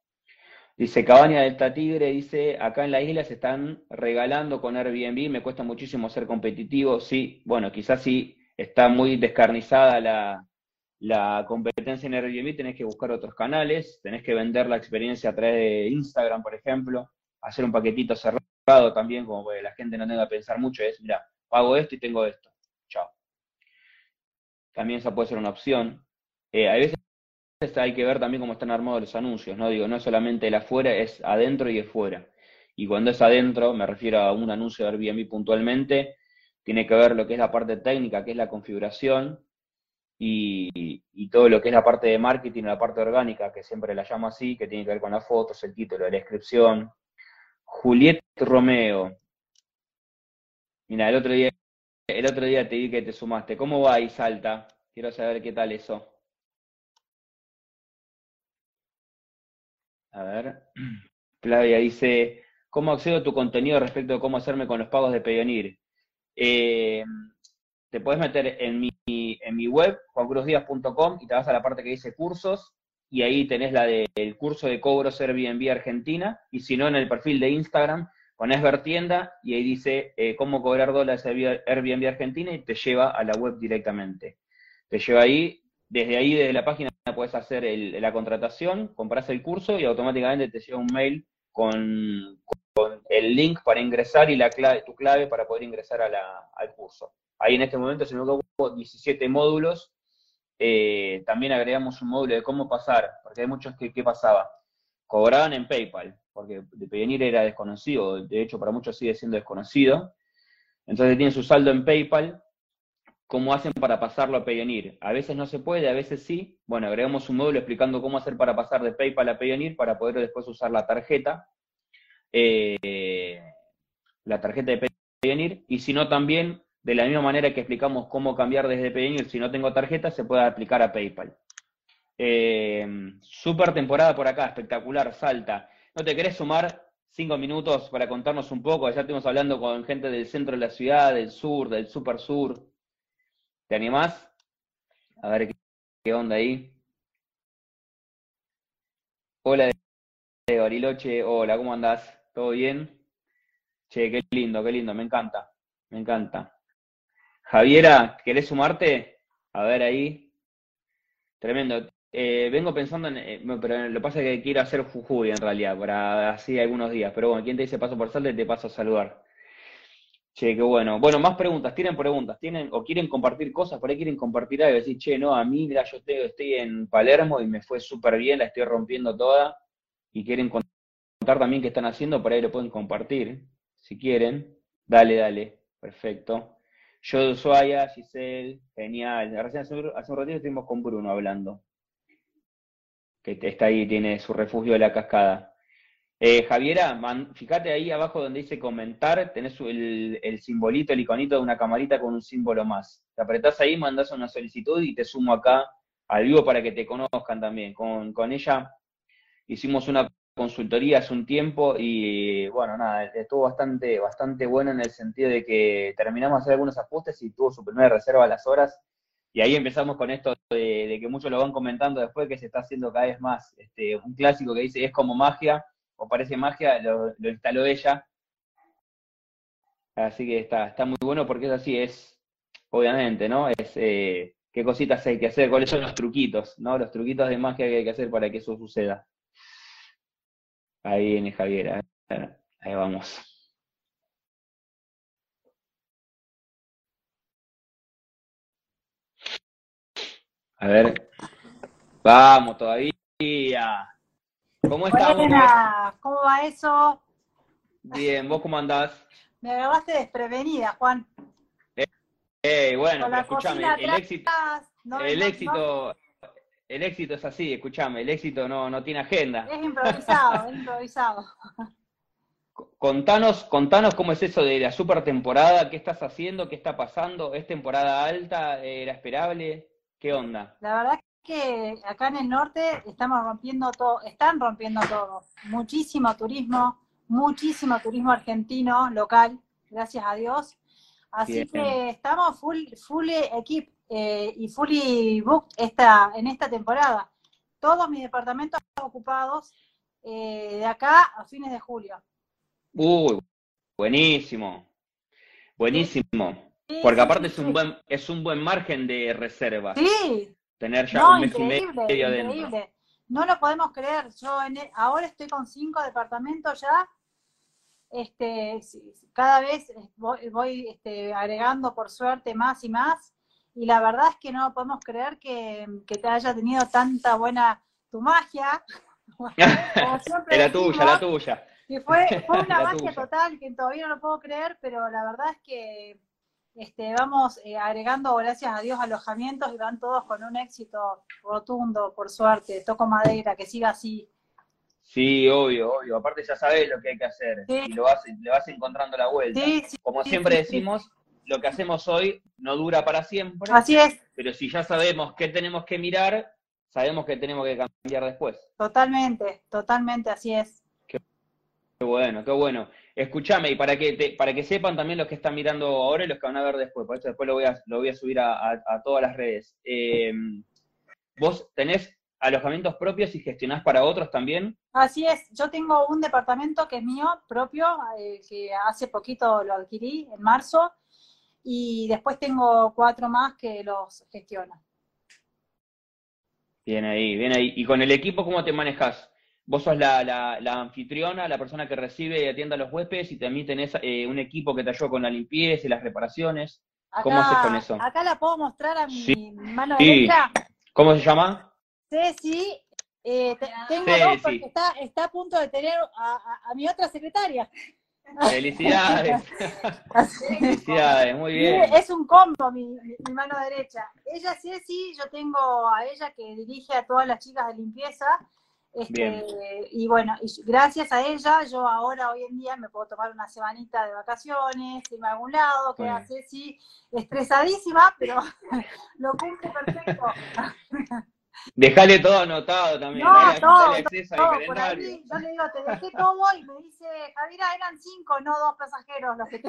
Dice Cabaña Delta Tigre, dice, acá en la isla se están regalando con Airbnb, me cuesta muchísimo ser competitivo. Sí, bueno, quizás sí está muy descarnizada la, la competencia en Airbnb, tenés que buscar otros canales, tenés que vender la experiencia a través de Instagram, por ejemplo, hacer un paquetito cerrado también, como que la gente no tenga que pensar mucho, es, mira, pago esto y tengo esto. Chao. También esa puede ser una opción. Eh, a veces hay que ver también cómo están armados los anuncios, ¿no? Digo, no solamente el afuera, es adentro y fuera. Y cuando es adentro, me refiero a un anuncio de Airbnb puntualmente, tiene que ver lo que es la parte técnica, que es la configuración, y, todo lo que es la parte de marketing, la parte orgánica, que siempre la llamo así, que tiene que ver con las fotos, el título, la descripción. Juliet Romeo. Mira, el otro día, el otro día te di que te sumaste. ¿Cómo va ahí, Salta? Quiero saber qué tal eso. A ver. Claudia dice, ¿cómo accedo a tu contenido respecto a cómo hacerme con los pagos de Payoneer? Eh, te puedes meter en mi, en mi web, juancruzdias.com, y te vas a la parte que dice cursos, y ahí tenés la del curso de cobros Airbnb Argentina, y si no, en el perfil de Instagram, pones ver tienda, y ahí dice eh, cómo cobrar dólares Airbnb Argentina, y te lleva a la web directamente. Te lleva ahí, desde ahí, desde la página, puedes hacer la contratación, compras el curso, y automáticamente te llega un mail con, el link para ingresar y tu clave para poder ingresar al curso. Ahí en este momento se me hubo 17 módulos. Eh, también agregamos un módulo de cómo pasar, porque hay muchos que, ¿qué pasaba? Cobraban en PayPal, porque de Payoneer era desconocido, de hecho para muchos sigue siendo desconocido. Entonces tienen su saldo en PayPal, ¿cómo hacen para pasarlo a Payoneer? A veces no se puede, a veces sí. Bueno, agregamos un módulo explicando cómo hacer para pasar de PayPal a Payoneer para poder después usar la tarjeta, eh, la tarjeta de Payoneer, y si no también de la misma manera que explicamos cómo cambiar desde Payoneer si no tengo tarjeta, se puede aplicar a PayPal. Eh, super temporada por acá, espectacular, salta. ¿No te querés sumar cinco minutos para contarnos un poco? Ya estuvimos hablando con gente del centro de la ciudad, del sur, del super sur. ¿Te animás? A ver qué, onda ahí. Hola de Bariloche, hola, ¿cómo andás? ¿Todo bien? Che, qué lindo, qué lindo, me encanta, me encanta. Javiera, ¿querés sumarte? A ver ahí. Tremendo. Eh, vengo pensando en, eh, pero lo que pasa es que quiero hacer Jujuy en realidad, para así algunos días. Pero bueno, ¿quién te dice paso por salte? Te paso a saludar. Che, qué bueno. Bueno, más preguntas. ¿Tienen preguntas? ¿Tienen o quieren compartir cosas? Por ahí quieren compartir algo. Decir, che, no, a mí, mira, yo estoy, en Palermo y me fue súper bien, la estoy rompiendo toda. Y quieren contar también qué están haciendo, por ahí lo pueden compartir, si quieren. Dale, dale. Perfecto. Yo de Ushuaia, Giselle, genial. hace, un ratito estuvimos con Bruno hablando, que está ahí, tiene su refugio de la cascada. Eh, Javiera, fíjate ahí abajo donde dice comentar, tenés el, simbolito, el iconito de una camarita con un símbolo más. Te apretás ahí, mandás una solicitud y te sumo acá al vivo para que te conozcan también. Con, con ella hicimos una consultoría hace un tiempo y bueno, nada, estuvo bastante, bastante bueno en el sentido de que terminamos de hacer algunos ajustes y tuvo su primera reserva a las horas y ahí empezamos con esto de, que muchos lo van comentando después que se está haciendo cada vez más este, un clásico que dice es como magia o parece magia, lo, instaló ella. Así que está, está muy bueno porque es así, es obviamente, ¿no? Es eh, qué cositas hay que hacer, cuáles son los truquitos, ¿no? Los truquitos de magia que hay que hacer para que eso suceda. Ahí viene Javier, ahí vamos. A ver. Vamos, todavía. ¿Cómo estamos? ¿Cómo va eso? Bien, ¿vos cómo andás? Me agarraste desprevenida, Juan. Eh, bueno, pero escúchame, el éxito, el éxito, el éxito es así, escúchame, el éxito no, no tiene agenda. Es improvisado, es improvisado. Contanos, contanos cómo es eso de la super temporada, qué estás haciendo, qué está pasando, ¿es temporada alta? ¿Era esperable? ¿Qué onda? La verdad que acá en el norte estamos rompiendo todo, están rompiendo todo. Muchísimo turismo, muchísimo turismo argentino local, gracias a Dios. Así Bien. que estamos full, full equip eh, y fully booked esta, en esta temporada. Todos mis departamentos ocupados eh, de acá a fines de julio. Uy, buenísimo. Buenísimo. Sí, Porque aparte sí, es un sí. buen, es un buen margen de reservas. Sí, Tener ya no, un mes increíble, y medio adentro. increíble. No lo podemos creer. Yo en e- ahora estoy con cinco departamentos ya. Este, cada vez eh, voy, voy, este, agregando por suerte más y más. Y la verdad es que no podemos creer que, que te haya tenido tanta buena tu magia. Tuya, la tuya. que fue, fue una magia tuya. total que todavía no lo puedo creer, pero la verdad es que este, vamos eh, agregando, gracias a Dios, alojamientos y van todos con un éxito rotundo, por suerte. Toco madera, que siga así. Sí, obvio, obvio. Aparte ya sabes lo que hay que hacer. Sí. Y lo vas, le vas encontrando la vuelta. Sí, sí, Como siempre decimos, lo que hacemos hoy no dura para siempre. así es, Pero si ya sabemos qué tenemos que mirar, sabemos que tenemos que cambiar después. totalmente, totalmente, así es. Qué bueno, qué bueno. Escúchame, y para que te, para que sepan también los que están mirando ahora y los que van a ver después, por eso después lo voy a, lo voy a subir a, a- a todas las redes. Eh, ¿Vos tenés alojamientos propios y gestionás para otros también? Así es, yo tengo un departamento que es mío, propio, eh, que hace poquito lo adquirí, en marzo, y después tengo cuatro más que los gestiono. Bien ahí, bien ahí. ¿Y con el equipo cómo te manejas? Vos sos la, la, la anfitriona, la persona que recibe y atiende a los huéspedes y también tenés eh, un equipo que te ayuda con la limpieza y las reparaciones. ¿Cómo haces con eso? Acá la puedo mostrar a mi Sí. mano Sí. derecha. ¿Cómo se llama? Ceci, eh, te- tengo Ceci. dos porque está, está a punto de tener a, a- a mi otra secretaria. Felicidades. Felicidades, muy bien. Es un combo mi, mi- mi mano derecha. Ella Ceci, yo tengo a ella que dirige a todas las chicas de limpieza. Este, y bueno, y gracias a ella, yo ahora hoy en día me puedo tomar una semanita de vacaciones, irme a algún lado, queda Bueno. Ceci estresadísima, pero lo cumple perfecto. Dejale todo anotado también. No, dale- todo, todo, por ahí, yo le digo, te dejé todo y me dice, Javiera, eran cinco, no dos pasajeros los que, te,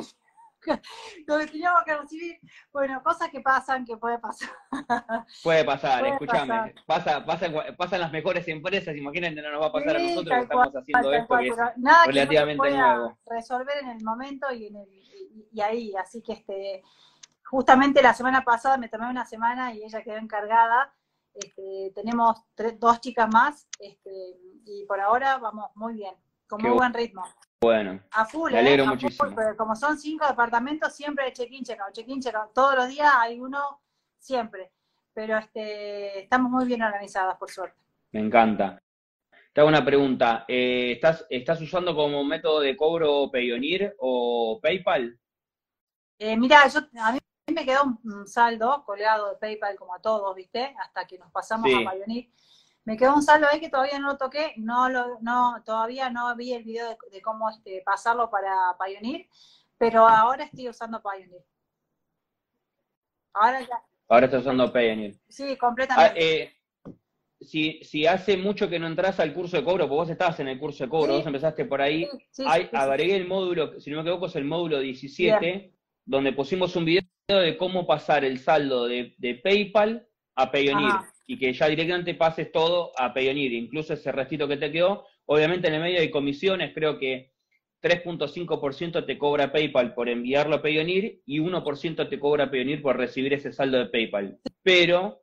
que teníamos que recibir. Bueno, cosas que pasan, que puede pasar. Puede pasar, escúchame. Pasa, pasa, en cua- pasa en las mejores empresas, imagínate, no nos va a pasar a nosotros que estamos cual, haciendo esto cual, que es nada relativamente que no se pueda nuevo. resolver en el momento y, en el, y, y ahí, así que este justamente la semana pasada me tomé una semana y ella quedó encargada. Este, tenemos tres- dos chicas más este, y por ahora vamos muy bien, con Qué muy buen ritmo. bueno. A full, Me alegro ¿eh? A full, muchísimo. porque como son cinco departamentos, siempre hay check-in, check-out, check-in, check-out. Todos los días hay uno, siempre. Pero este, estamos muy bien organizadas, por suerte. Me encanta. Te hago una pregunta. Eh, ¿estás, ¿Estás usando como método de cobro Payoneer o PayPal? Eh, mira, yo, a mí me quedó un, un saldo colgado de PayPal como a todos, ¿viste? Hasta que nos pasamos Sí. a Payoneer. Me quedó un saldo ahí que todavía no lo toqué, no lo, no, todavía no vi el video de, de cómo este, pasarlo para Payoneer, pero ahora estoy usando Payoneer. Ahora ya, Ahora estás usando Payoneer. sí, Ah, completamente. eh, si, si hace mucho que no entras al curso de cobro, porque vos estabas en el curso de cobro, Sí. vos empezaste por ahí, Sí, sí, hay- agregué el módulo, si no me equivoco, es el módulo 17, donde pusimos un video de cómo pasar el saldo de, de PayPal a Payoneer Ajá. Y que ya directamente pases todo a Payoneer, incluso ese restito que te quedó. Obviamente en el medio hay comisiones, creo que 3.5% te cobra PayPal por enviarlo a Payoneer y 1% te cobra Payoneer por recibir ese saldo de PayPal. Pero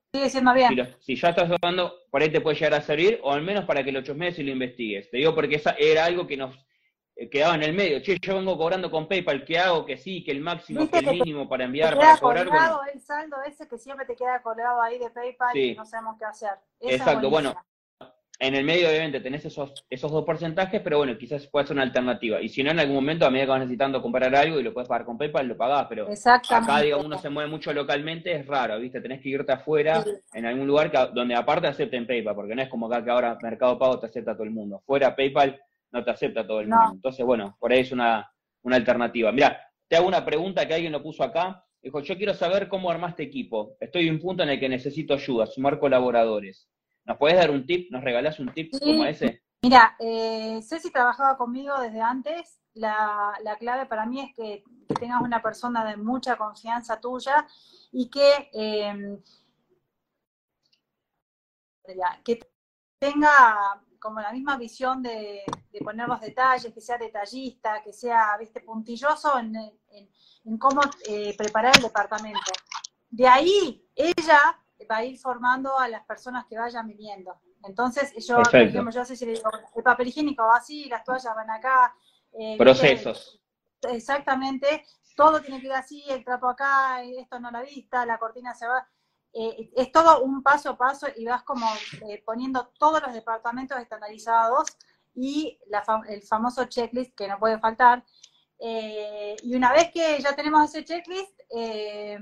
bien. si, lo- si ya estás hablando, por ahí te puede llegar a servir, o al menos para que lo chusmees y lo investigues. Te digo porque esa era algo que nos quedaba en el medio. Che, yo vengo cobrando con PayPal, ¿qué hago? Que sí, que el máximo, que el mínimo para enviar, para cobrar. colgado Bueno, el saldo ese que siempre te queda colgado ahí de PayPal Sí. y no sabemos qué hacer. Esa exacto, bueno, en el medio obviamente tenés esos, esos dos porcentajes, pero bueno, quizás puede ser una alternativa. Y si no, en algún momento, a medida que vas necesitando comprar algo y lo puedes pagar con PayPal, lo pagás, pero acá, digamos, uno se mueve mucho localmente, es raro, ¿viste? Tenés que irte afuera, Sí. en algún lugar que- donde aparte acepten PayPal, porque no es como acá que ahora Mercado Pago te acepta todo el mundo. Fuera PayPal no te acepta todo el No. mundo. Entonces, bueno, por ahí es una, una alternativa. Mira, te hago una pregunta que alguien lo puso acá. Dijo, yo quiero saber cómo armaste equipo. Estoy en un punto en el que necesito ayuda, sumar colaboradores. ¿Nos podés dar un tip? ¿Nos regalás un tip Sí. como ese? Mira, eh, Ceci trabajaba conmigo desde antes la, la clave para mí es que, que tengas una persona de mucha confianza tuya y que, eh, que tenga como la misma visión de, de, poner los detalles, que sea detallista, que sea, viste, puntilloso en, en, en cómo eh, preparar el departamento. De ahí, ella va a ir formando a las personas que vayan viniendo. Entonces, yo, ejemplo, yo sé si le digo, el papel higiénico va así, las toallas van acá. Eh, Procesos. Exactamente, todo tiene que ir así, el trapo acá, esto no la vista, la cortina se va. Eh, es todo un paso a paso y vas como eh, poniendo todos los departamentos estandarizados y la, el famoso checklist que no puede faltar. Eh, y una vez que ya tenemos ese checklist, eh,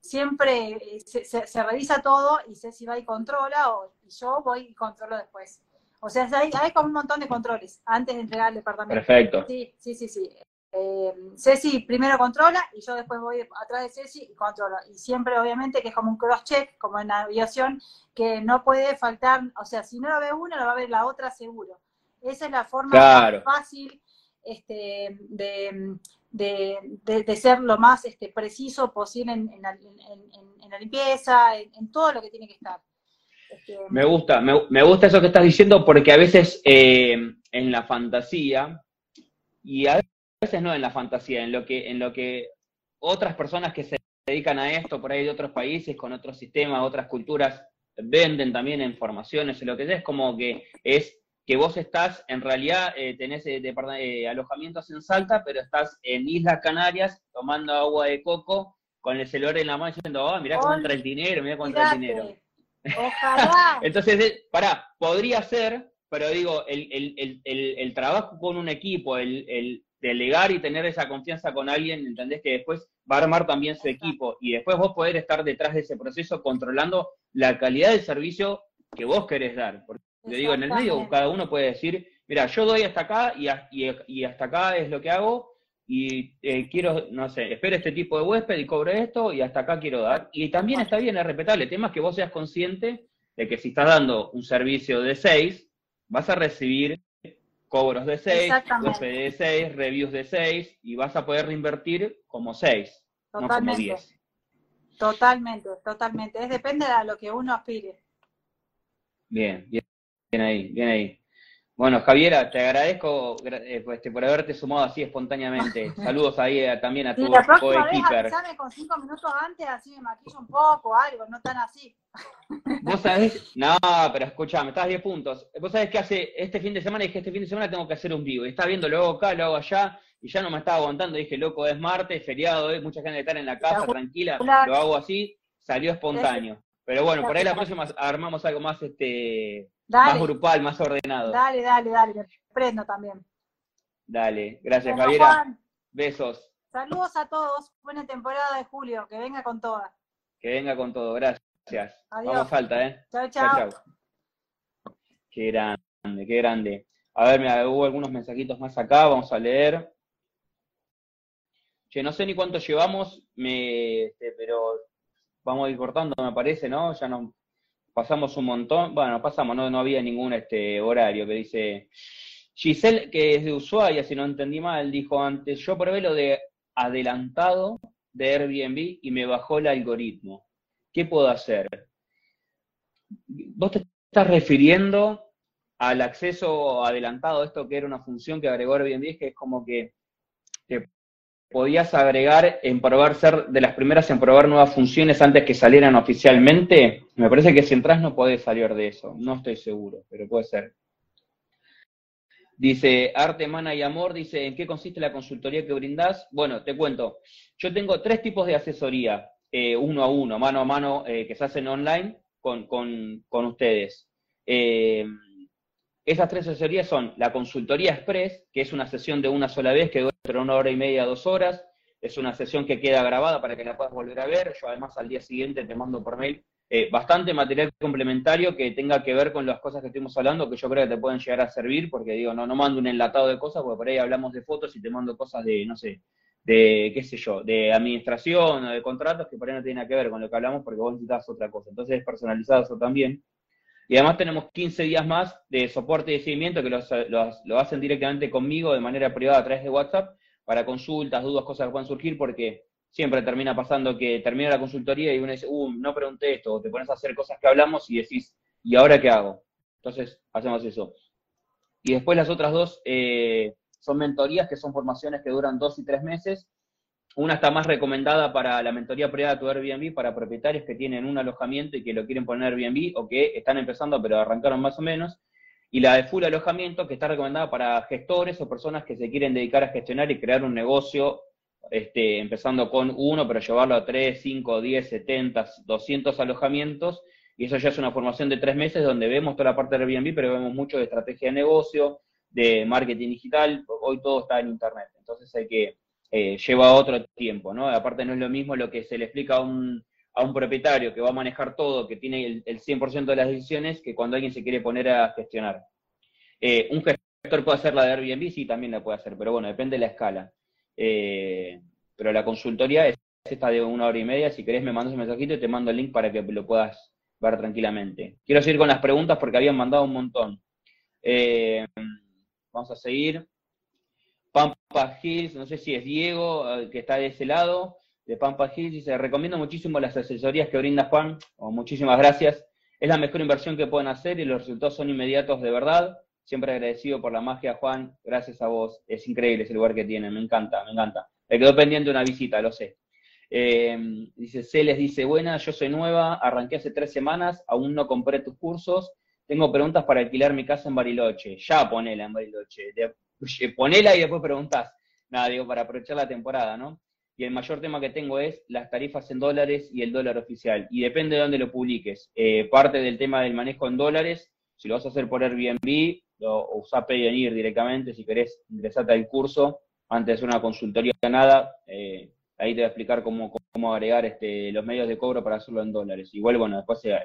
siempre se, se, se, revisa todo y Ceci va y controla o y yo voy y controlo después. O sea, hay, hay como un montón de controles antes de entregar el departamento. Perfecto. Sí, sí, sí, sí. Eh, Ceci primero controla y yo después voy atrás de Ceci y controlo. Y siempre, obviamente, que es como un cross-check, como en aviación, que no puede faltar, o sea, si no lo ve uno, lo va a ver la otra seguro. Esa es la forma claro. fácil este, de, de, de, de, ser lo más este, preciso posible en, en, la, en, en la, limpieza, en, todo lo que tiene que estar. Este, me gusta, me, me, gusta eso que estás diciendo porque a veces eh, en la fantasía, y a veces no en la fantasía, en lo que, en lo que otras personas que se dedican a esto por ahí de otros países, con otros sistemas, otras culturas, venden también en formaciones, en lo que sea, es como que es que vos estás, en realidad, eh, tenés eh, de, eh, alojamientos en Salta, pero estás en Islas Canarias tomando agua de coco con el celular en la mano diciendo, oh, mirá cómo entra el dinero, mirá cómo entra el dinero. Ojalá. Entonces, pará, podría ser, pero digo, el, el, el, el trabajo con un equipo, el, delegar y tener esa confianza con alguien, ¿entendés? Que después va a armar también su equipo y después vos poder estar detrás de ese proceso controlando la calidad del servicio que vos querés dar. Porque le digo, en el medio cada uno puede decir, mira, yo doy hasta acá y, y, y hasta acá es lo que hago y eh, quiero, no sé, espero este tipo de huésped y cobro esto y hasta acá quiero dar. Y también está bien, es respetable. El tema es que vos seas consciente de que si estás dando un servicio de 6, vas a recibir cobros de 6, huésped de 6, reviews de 6 y vas a poder reinvertir como 6, no como 10. Totalmente, totalmente. Es depende de lo que uno aspire. Bien, bien. Bien ahí, bien ahí. Bueno, Javiera, te agradezco eh, pues, por haberte sumado así espontáneamente. Saludos ahí eh, también a tu sí, la próxima vez avisame con cinco minutos antes, así me maquillo un poco, algo, no tan así. Vos sabés, no, pero escuchame, estás 10 puntos. Vos sabés que hace este fin de semana, dije, este fin de semana tengo que hacer un vivo. Y estaba viendo, lo hago acá, lo hago allá, y ya no me estaba aguantando. Dije, loco, es martes, feriado, hay mucha gente está en la casa, tranquila, lo hago así, salió espontáneo. Pero bueno, por ahí la próxima armamos algo más este Dale. más grupal, más ordenado. Dale, dale, dale, me prendo también. Dale, gracias bueno, Javiera. Juan, Besos. Saludos a todos, buena temporada de julio, que venga con toda. Que venga con todo, gracias. Adiós. Vamos falta, ¿eh? Chao, chao. Qué grande, qué grande. A ver, mira, hubo algunos mensajitos más acá, vamos a leer. Che, no sé ni cuánto llevamos, me, este, pero vamos a ir cortando, me parece, ¿no? Ya no, pasamos un montón, bueno, pasamos, no, no había ningún este horario que dice. Giselle, que es de Ushuaia, si no entendí mal, dijo antes, yo probé lo de adelantado de Airbnb y me bajó el algoritmo. ¿Qué puedo hacer? Vos te estás refiriendo al acceso adelantado, esto que era una función que agregó Airbnb, que es como que te podías agregar en probar, ser de las primeras en probar nuevas funciones antes que salieran oficialmente. Me parece que si entras no podés salir de eso, no estoy seguro, pero puede ser. Dice, Arte, Mana y Amor, dice, ¿en qué consiste la consultoría que brindás? Bueno, te cuento, yo tengo tres tipos de asesoría, eh, uno a uno, mano a mano, eh, que se hacen online con, con, con ustedes. Eh, esas tres asesorías son la consultoría express, que es una sesión de una sola vez que dura una hora y media, dos horas. Es una sesión que queda grabada para que la puedas volver a ver. Yo además al día siguiente te mando por mail eh, bastante material complementario que tenga que ver con las cosas que estuvimos hablando, que yo creo que te pueden llegar a servir, porque digo, no, no mando un enlatado de cosas, porque por ahí hablamos de fotos y te mando cosas de, no sé, de, qué sé yo, de administración o de contratos que por ahí no tienen que ver con lo que hablamos porque vos necesitas otra cosa. Entonces es personalizado eso también. Y además tenemos 15 días más de soporte y de seguimiento que los, lo hacen directamente conmigo de manera privada a través de WhatsApp para consultas, dudas, cosas que puedan surgir, porque siempre termina pasando que termina la consultoría y uno dice, uh, no pregunté esto, o te pones a hacer cosas que hablamos y decís, ¿y ahora qué hago? Entonces, hacemos eso. Y después las otras dos eh, son mentorías, que son formaciones que duran dos y tres meses, una está más recomendada para la mentoría privada de tu Airbnb, para propietarios que tienen un alojamiento y que lo quieren poner Airbnb o que están empezando pero arrancaron más o menos. Y la de full alojamiento, que está recomendada para gestores o personas que se quieren dedicar a gestionar y crear un negocio, este, empezando con uno, pero llevarlo a 3, 5, 10, 70, 200 alojamientos. Y eso ya es una formación de tres meses donde vemos toda la parte de Airbnb, pero vemos mucho de estrategia de negocio, de marketing digital. Hoy todo está en Internet. Entonces hay que eh, lleva otro tiempo, ¿no? Aparte no es lo mismo lo que se le explica a un, a un propietario que va a manejar todo, que tiene el, 100% de las decisiones, que cuando alguien se quiere poner a gestionar. Eh, ¿Un gestor puede hacer la de Airbnb? Sí, también la puede hacer, pero bueno, depende de la escala. Eh, pero la consultoría es esta de una hora y media, si querés me mandas un mensajito y te mando el link para que lo puedas ver tranquilamente. Quiero seguir con las preguntas porque habían mandado un montón. vamos a seguir. Pampa Hills, no sé si es Diego, eh, que está de ese lado, de Pampa Hills, dice, recomiendo muchísimo las asesorías que brinda Juan, o muchísimas gracias, es la mejor inversión que pueden hacer y los resultados son inmediatos de verdad, siempre agradecido por la magia, Juan, gracias a vos, es increíble ese lugar que tienen, me encanta, me encanta. Me quedó pendiente una visita, lo sé. Eh, dice, Celes dice, buena, yo soy nueva, arranqué hace tres semanas, aún no compré tus cursos, tengo preguntas para alquilar mi casa en Bariloche, ya ponela en Bariloche, ponela y después preguntás. Nada, digo, para aprovechar la temporada, ¿no? Y el mayor tema que tengo es las tarifas en dólares y el dólar oficial. Y depende de dónde lo publiques. Eh, parte del tema del manejo en dólares, si lo vas a hacer por Airbnb, o usa Payoneer directamente, si querés ingresarte al curso, antes de hacer una consultoría nada, eh, ahí te voy a explicar cómo, cómo agregar este, los medios de cobro para hacerlo en dólares. Igual, bueno, después eh,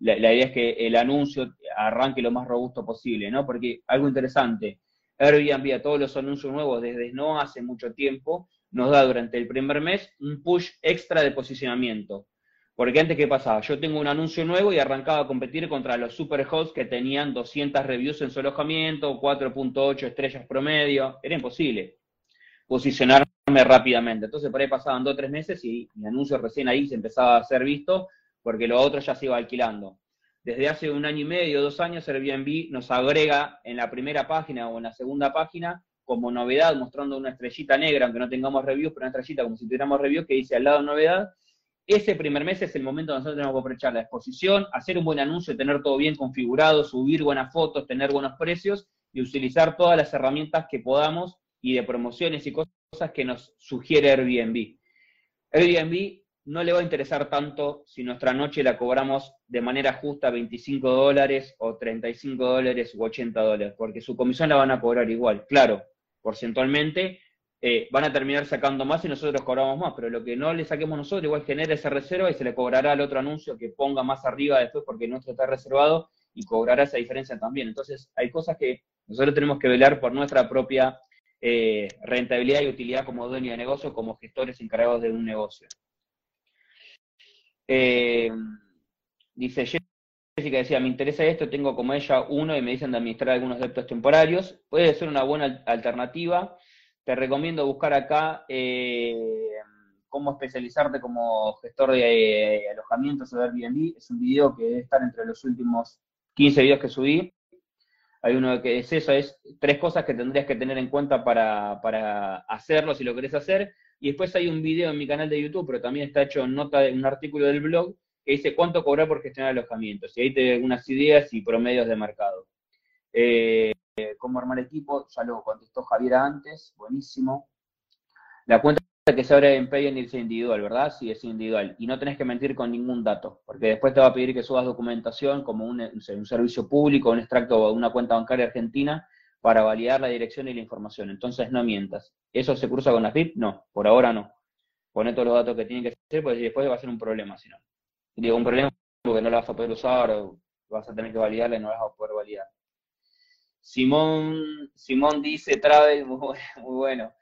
la, la, idea es que el anuncio arranque lo más robusto posible, ¿no? Porque algo interesante, Airbnb a todos los anuncios nuevos desde no hace mucho tiempo, nos da durante el primer mes un push extra de posicionamiento. Porque antes, ¿qué pasaba? Yo tengo un anuncio nuevo y arrancaba a competir contra los superhosts que tenían 200 reviews en su alojamiento, 4.8 estrellas promedio. Era imposible posicionarme rápidamente. Entonces, por ahí pasaban dos o tres meses y mi anuncio recién ahí se empezaba a ser visto porque lo otro ya se iba alquilando desde hace un año y medio, dos años, Airbnb nos agrega en la primera página o en la segunda página como novedad, mostrando una estrellita negra, aunque no tengamos reviews, pero una estrellita como si tuviéramos reviews que dice al lado novedad. Ese primer mes es el momento donde nosotros tenemos que aprovechar la exposición, hacer un buen anuncio, tener todo bien configurado, subir buenas fotos, tener buenos precios y utilizar todas las herramientas que podamos y de promociones y cosas que nos sugiere Airbnb. Airbnb no le va a interesar tanto si nuestra noche la cobramos de manera justa 25 dólares o 35 dólares u 80 dólares, porque su comisión la van a cobrar igual. Claro, porcentualmente eh, van a terminar sacando más y nosotros cobramos más, pero lo que no le saquemos nosotros igual genera esa reserva y se le cobrará al otro anuncio que ponga más arriba después porque nuestro está reservado y cobrará esa diferencia también. Entonces hay cosas que nosotros tenemos que velar por nuestra propia eh, rentabilidad y utilidad como dueño de negocio, como gestores encargados de un negocio. Eh, dice Jessica, decía, me interesa esto, tengo como ella uno y me dicen de administrar algunos deptos temporarios. Puede ser una buena alternativa. Te recomiendo buscar acá eh, cómo especializarte como gestor de eh, alojamientos o Airbnb. Es un video que debe estar entre los últimos 15 videos que subí. Hay uno que es eso, es tres cosas que tendrías que tener en cuenta para, para hacerlo si lo querés hacer. Y después hay un video en mi canal de YouTube, pero también está hecho en nota de un artículo del blog que dice cuánto cobrar por gestionar alojamientos. Y ahí te algunas ideas y promedios de mercado. Eh, ¿Cómo armar equipo? Ya lo contestó Javier antes, buenísimo. La cuenta que se abre en Payoneer es individual, ¿verdad? Sí, es individual. Y no tenés que mentir con ningún dato, porque después te va a pedir que subas documentación como un, un servicio público, un extracto de una cuenta bancaria argentina, para validar la dirección y la información. Entonces no mientas. ¿Eso se cruza con la FIP? No, por ahora no. Pone todos los datos que tienen que ser, porque después va a ser un problema, si no. Digo, un problema porque no la vas a poder usar vas a tener que validarla y no la vas a poder validar. Simón, Simón dice, Travel, muy bueno.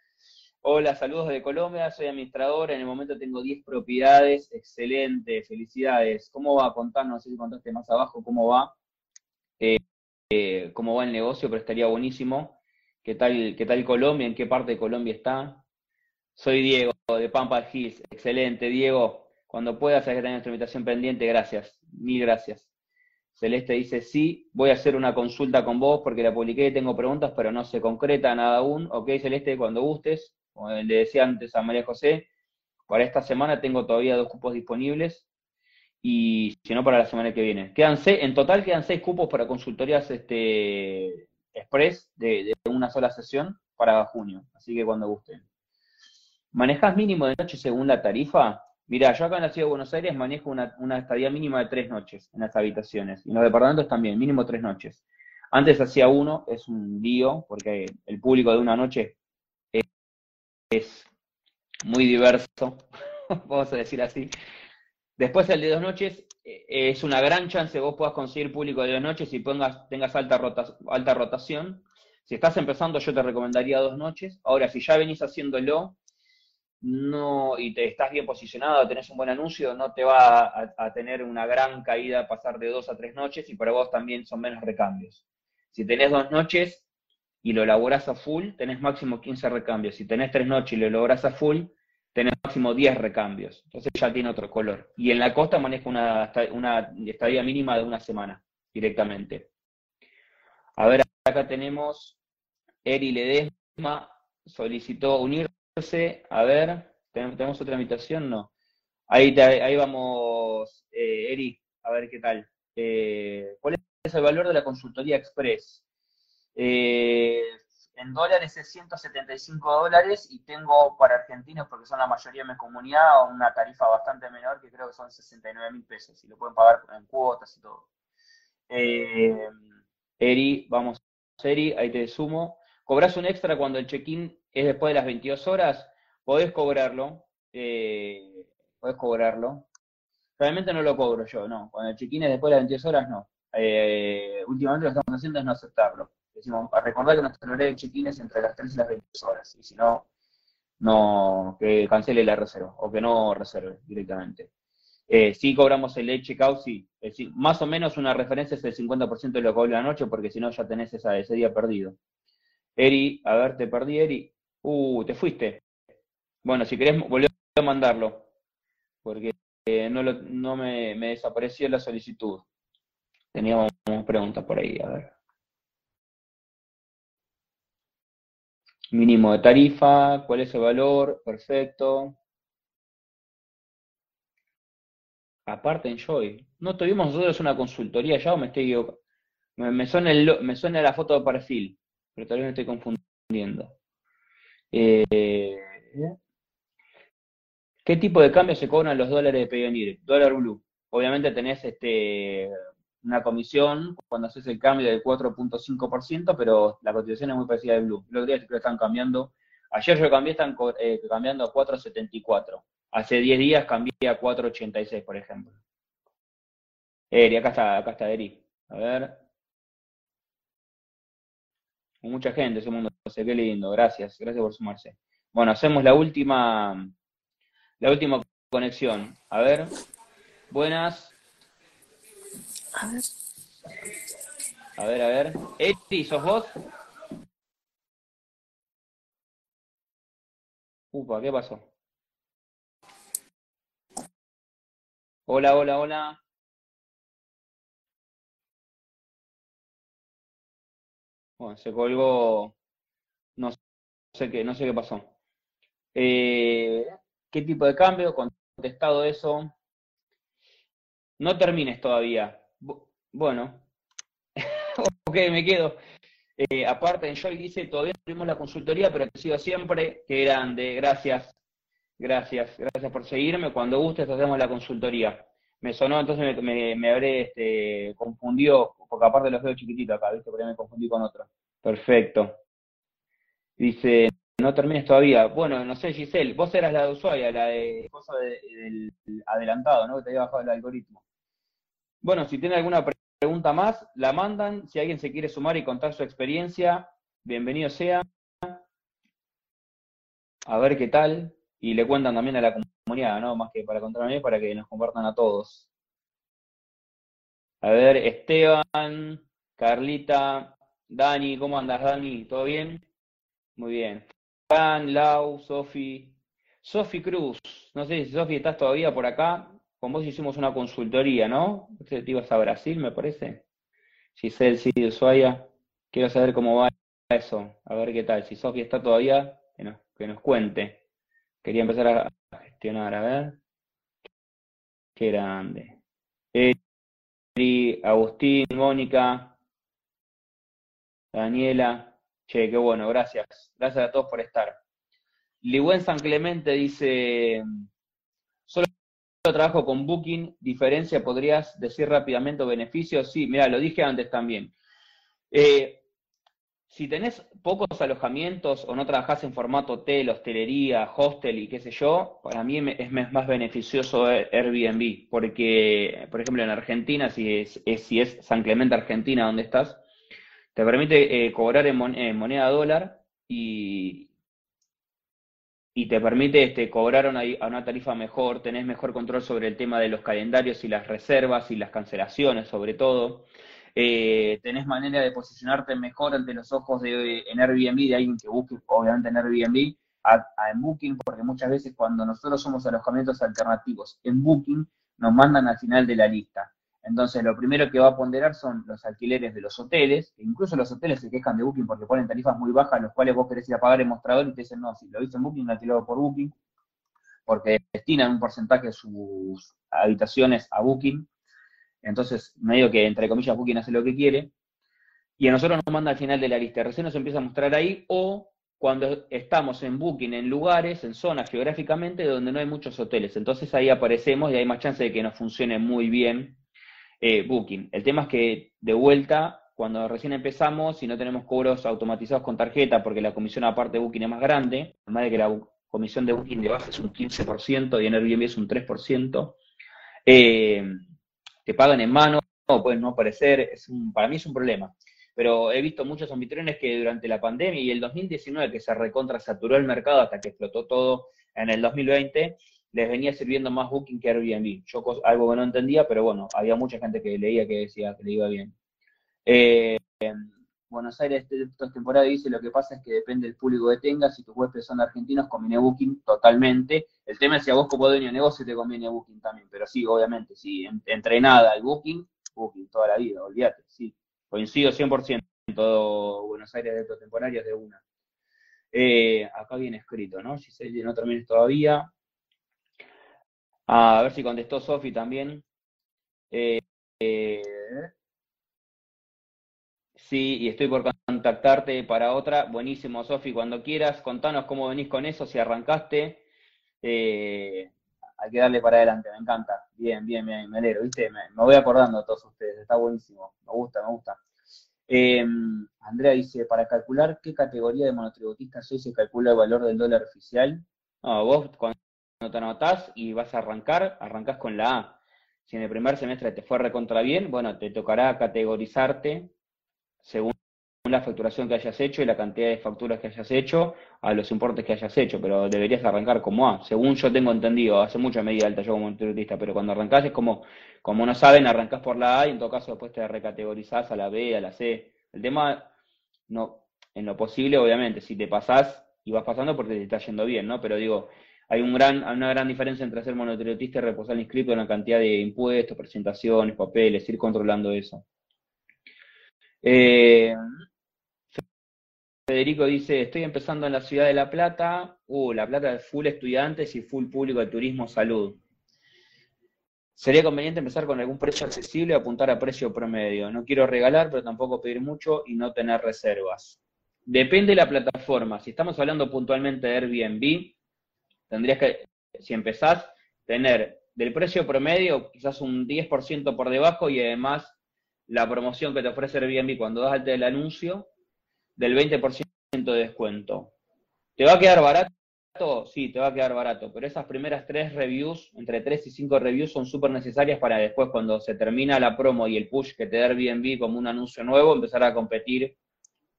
Hola, saludos de Colombia, soy administrador, en el momento tengo 10 propiedades, excelente, felicidades. ¿Cómo va? Contanos, no sé si contaste más abajo, ¿cómo va? eh, eh, cómo va el negocio, pero estaría buenísimo. ¿Qué tal, ¿Qué tal Colombia? ¿En qué parte de Colombia está? Soy Diego, de Pampa Hills. Excelente, Diego. Cuando puedas, hay que nuestra invitación pendiente. Gracias. Mil gracias. Celeste dice, sí, voy a hacer una consulta con vos porque la publiqué, tengo preguntas, pero no se concreta nada aún. Ok, Celeste, cuando gustes. Como le decía antes a María José, para esta semana tengo todavía dos cupos disponibles y si no para la semana que viene. Quedan en total quedan seis cupos para consultorías este, express de, una sola sesión para junio, así que cuando gusten. ¿Manejas mínimo de noche según la tarifa? Mira, yo acá en la ciudad de Buenos Aires manejo una, estadía mínima de tres noches en las habitaciones, y en los departamentos también, mínimo tres noches. Antes hacía uno, es un lío, porque el público de una noche es muy diverso, vamos a decir así. Después el de dos noches eh, es una gran chance vos puedas conseguir público de dos noches y pongas, tengas alta, rotación. Si estás empezando, yo te recomendaría dos noches. Ahora, si ya venís haciéndolo no, y te estás bien posicionado, tenés un buen anuncio, no te va a, a, tener una gran caída pasar de dos a tres noches y para vos también son menos recambios. Si tenés dos noches y lo elaborás a full, tenés máximo 15 recambios. Si tenés tres noches y lo elaborás a full, tenés máximo 10 recambios. Entonces ya tiene otro color. Y en la costa maneja una, una estadía mínima de una semana directamente. A ver, acá tenemos Eri Ledesma, solicitó unirse. A ver, ¿tenemos otra invitación? No. Ahí, ahí vamos, eh, Eri, a ver qué tal. Eh, ¿Cuál es el valor de la consultoría express? Eh, en dólares es 175 dólares y tengo para argentinos, porque son la mayoría de mi comunidad, una tarifa bastante menor que creo que son 69 mil pesos y lo pueden pagar en cuotas y todo. Eh, Eri, vamos, Eri, ahí te sumo. Cobras un extra cuando el check-in es después de las 22 horas, podés cobrarlo, eh, podés cobrarlo. Realmente no lo cobro yo, no. Cuando el check-in es después de las 22 horas, no. Eh, últimamente lo que estamos haciendo es no aceptarlo. Decimos, a recordar que nuestro horario de check-in es entre las 3 y las 20 horas, y si no, no, que cancele la reserva, o que no reserve directamente. Eh, si cobramos el late checkout, sí. más o menos una referencia es el 50% de lo que cobra la noche, porque si no ya tenés esa, ese día perdido. Eri, a ver, te perdí, Eri. Uh, te fuiste. Bueno, si querés, volver a mandarlo, porque eh, no, no me, me desapareció la solicitud. Teníamos preguntas por ahí, a ver. Mínimo de tarifa, ¿cuál es el valor? Perfecto. Aparte, Enjoy. ¿No tuvimos nosotros una consultoría ya o me estoy Me, suena, me suena la foto de perfil, pero tal vez me estoy confundiendo. Eh, ¿Qué tipo de cambio se cobran los dólares de Payoneer? Dólar Blue. Obviamente tenés este una comisión cuando haces el cambio del 4.5%, pero la cotización es muy parecida de Blue. Los días que están cambiando. Ayer yo cambié, están eh, cambiando a 4.74. Hace 10 días cambié a 4.86, por ejemplo. Eri, acá está, acá está Eri. A ver. mucha gente, ese mundo, qué lindo, gracias, gracias por sumarse. Bueno, hacemos la última, la última conexión. A ver. Buenas. A ver. A ver, a ver. Eti, ¿sos vos? Upa, ¿qué pasó? Hola, hola, hola. Bueno, se colgó. No sé qué, no sé qué pasó. Eh, ¿Qué tipo de cambio? Contestado eso. No termines todavía. Bueno, ok, me quedo. Eh, aparte, Joy dice, todavía tuvimos la consultoría, pero te sigo siempre. Qué grande, gracias. Gracias, gracias por seguirme. Cuando gustes hacemos la consultoría. Me sonó, entonces me, me, habré este, confundido, porque aparte los veo chiquititos acá, ¿viste? Por ahí me confundí con otro. Perfecto. Dice, no termines todavía. Bueno, no sé, Giselle, vos eras la de usuaria, la de cosa del adelantado, ¿no? Que te había bajado el algoritmo. Bueno, si tiene alguna pregunta más, la mandan. Si alguien se quiere sumar y contar su experiencia, bienvenido sea. A ver qué tal. Y le cuentan también a la comunidad, ¿no? Más que para contar mí, para que nos compartan a todos. A ver, Esteban. Carlita, Dani, ¿cómo andas, Dani? ¿Todo bien? Muy bien. Fran, Lau, Sofi. Sofi Cruz, no sé si Sofi estás todavía por acá. Con vos hicimos una consultoría, ¿no? Te ibas a Brasil, me parece. Giselle, sí, Ushuaia. Quiero saber cómo va eso. A ver qué tal. Si Sofi está todavía, que nos, que cuente. Quería empezar a gestionar, a ver. Qué grande. Eri, Agustín, Mónica, Daniela. Che, qué bueno, gracias. Gracias a todos por estar. Ligüen San Clemente dice, trabajo con Booking, diferencia, ¿podrías decir rápidamente beneficios? Sí, mira, lo dije antes también. Eh, si tenés pocos alojamientos o no trabajás en formato hotel, hostelería, hostel y qué sé yo, para mí es más beneficioso Airbnb, porque, por ejemplo, en Argentina, si es, si es San Clemente, Argentina, donde estás, te permite eh, cobrar en, moneda dólar y, y te permite este, cobrar a una tarifa mejor, tenés mejor control sobre el tema de los calendarios y las reservas y las cancelaciones, sobre todo eh, tenés manera de posicionarte mejor ante los ojos de, en Airbnb, de alguien que busque, obviamente, en Airbnb, a, en Booking, porque muchas veces cuando nosotros somos alojamientos alternativos en Booking, nos mandan al final de la lista. Entonces, lo primero que va a ponderar son los alquileres de los hoteles, que incluso los hoteles se quejan de Booking porque ponen tarifas muy bajas, los cuales vos querés ir a pagar el mostrador y te dicen, no, si lo viste en Booking, lo alquilado por Booking, porque destinan un porcentaje de sus habitaciones a Booking, entonces, medio que, entre comillas, Booking hace lo que quiere. Y a nosotros nos manda al final de la lista. Recién nos empieza a mostrar ahí, o cuando estamos en Booking en lugares, en zonas geográficamente donde no hay muchos hoteles. Entonces ahí aparecemos y hay más chance de que nos funcione muy bien eh, Booking. El tema es que, de vuelta, cuando recién empezamos, si no tenemos cobros automatizados con tarjeta, porque la comisión aparte de Booking es más grande, además de que la comisión de Booking de base es un 15% y en Airbnb es un 3%, eh, que pagan en mano, no, pueden no aparecer, para mí es un problema. Pero he visto muchos anfitriones que durante la pandemia y el 2019, que se recontra saturó el mercado hasta que explotó todo en el 2020, les venía sirviendo más Booking que Airbnb. Yo algo que no entendía, pero bueno, había mucha gente que leía que decía que le iba bien. Eh, Buenos Aires esta temporada dice lo que pasa es que depende del público que tengas, si tus huéspedes son argentinos, conviene Booking totalmente. El tema es si a vos como dueño de negocio te conviene Booking también, pero sí, obviamente, si entrenada el Booking, Booking toda la vida, olvídate, sí. Coincido 100% en todo Buenos Aires de estos temporarios de una. Eh, acá viene escrito, ¿no? Si no termines todavía. A ver si contestó Sofi también. eh, Sí, y estoy por contactarte para otra. Buenísimo, Sofi, cuando quieras, contanos cómo venís con eso, si arrancaste. Eh, hay que darle para adelante, me encanta. Bien, bien, bien, me alegro, ¿viste? Me, voy acordando a todos ustedes, está buenísimo, me gusta, me gusta. Eh, Andrea dice, para calcular qué categoría de monotributista soy, se calcula el valor del dólar oficial. No, vos cuando te anotás y vas a arrancar, arrancás con la A. Si en el primer semestre te fue recontra bien, bueno, te tocará categorizarte según la facturación que hayas hecho y la cantidad de facturas que hayas hecho a los importes que hayas hecho, pero deberías arrancar como A, según yo tengo entendido, hace mucha medida alta yo como monotributista, pero cuando arrancás es como, como no saben, arrancás por la A y en todo caso después te recategorizás a la B, a la C. El tema, no, en lo posible, obviamente, si te pasás y vas pasando porque te está yendo bien, ¿no? Pero digo, hay una gran diferencia entre ser monotributista y reposar el inscrito en la cantidad de impuestos, presentaciones, papeles, ir controlando eso. Eh, Federico dice, estoy empezando en la ciudad de La Plata. Uh, La Plata es full estudiantes y full público de turismo salud. Sería conveniente empezar con algún precio accesible y apuntar a precio promedio. No quiero regalar, pero tampoco pedir mucho y no tener reservas. Depende de la plataforma. Si estamos hablando puntualmente de Airbnb, tendrías que, si empezás, tener del precio promedio quizás un 10% por debajo y además la promoción que te ofrece Airbnb cuando das el anuncio del 20% de descuento. ¿Te va a quedar barato? Sí, te va a quedar barato, pero esas primeras tres reviews, entre tres y cinco reviews, son súper necesarias para después, cuando se termina la promo y el push que te da Airbnb como un anuncio nuevo, empezar a competir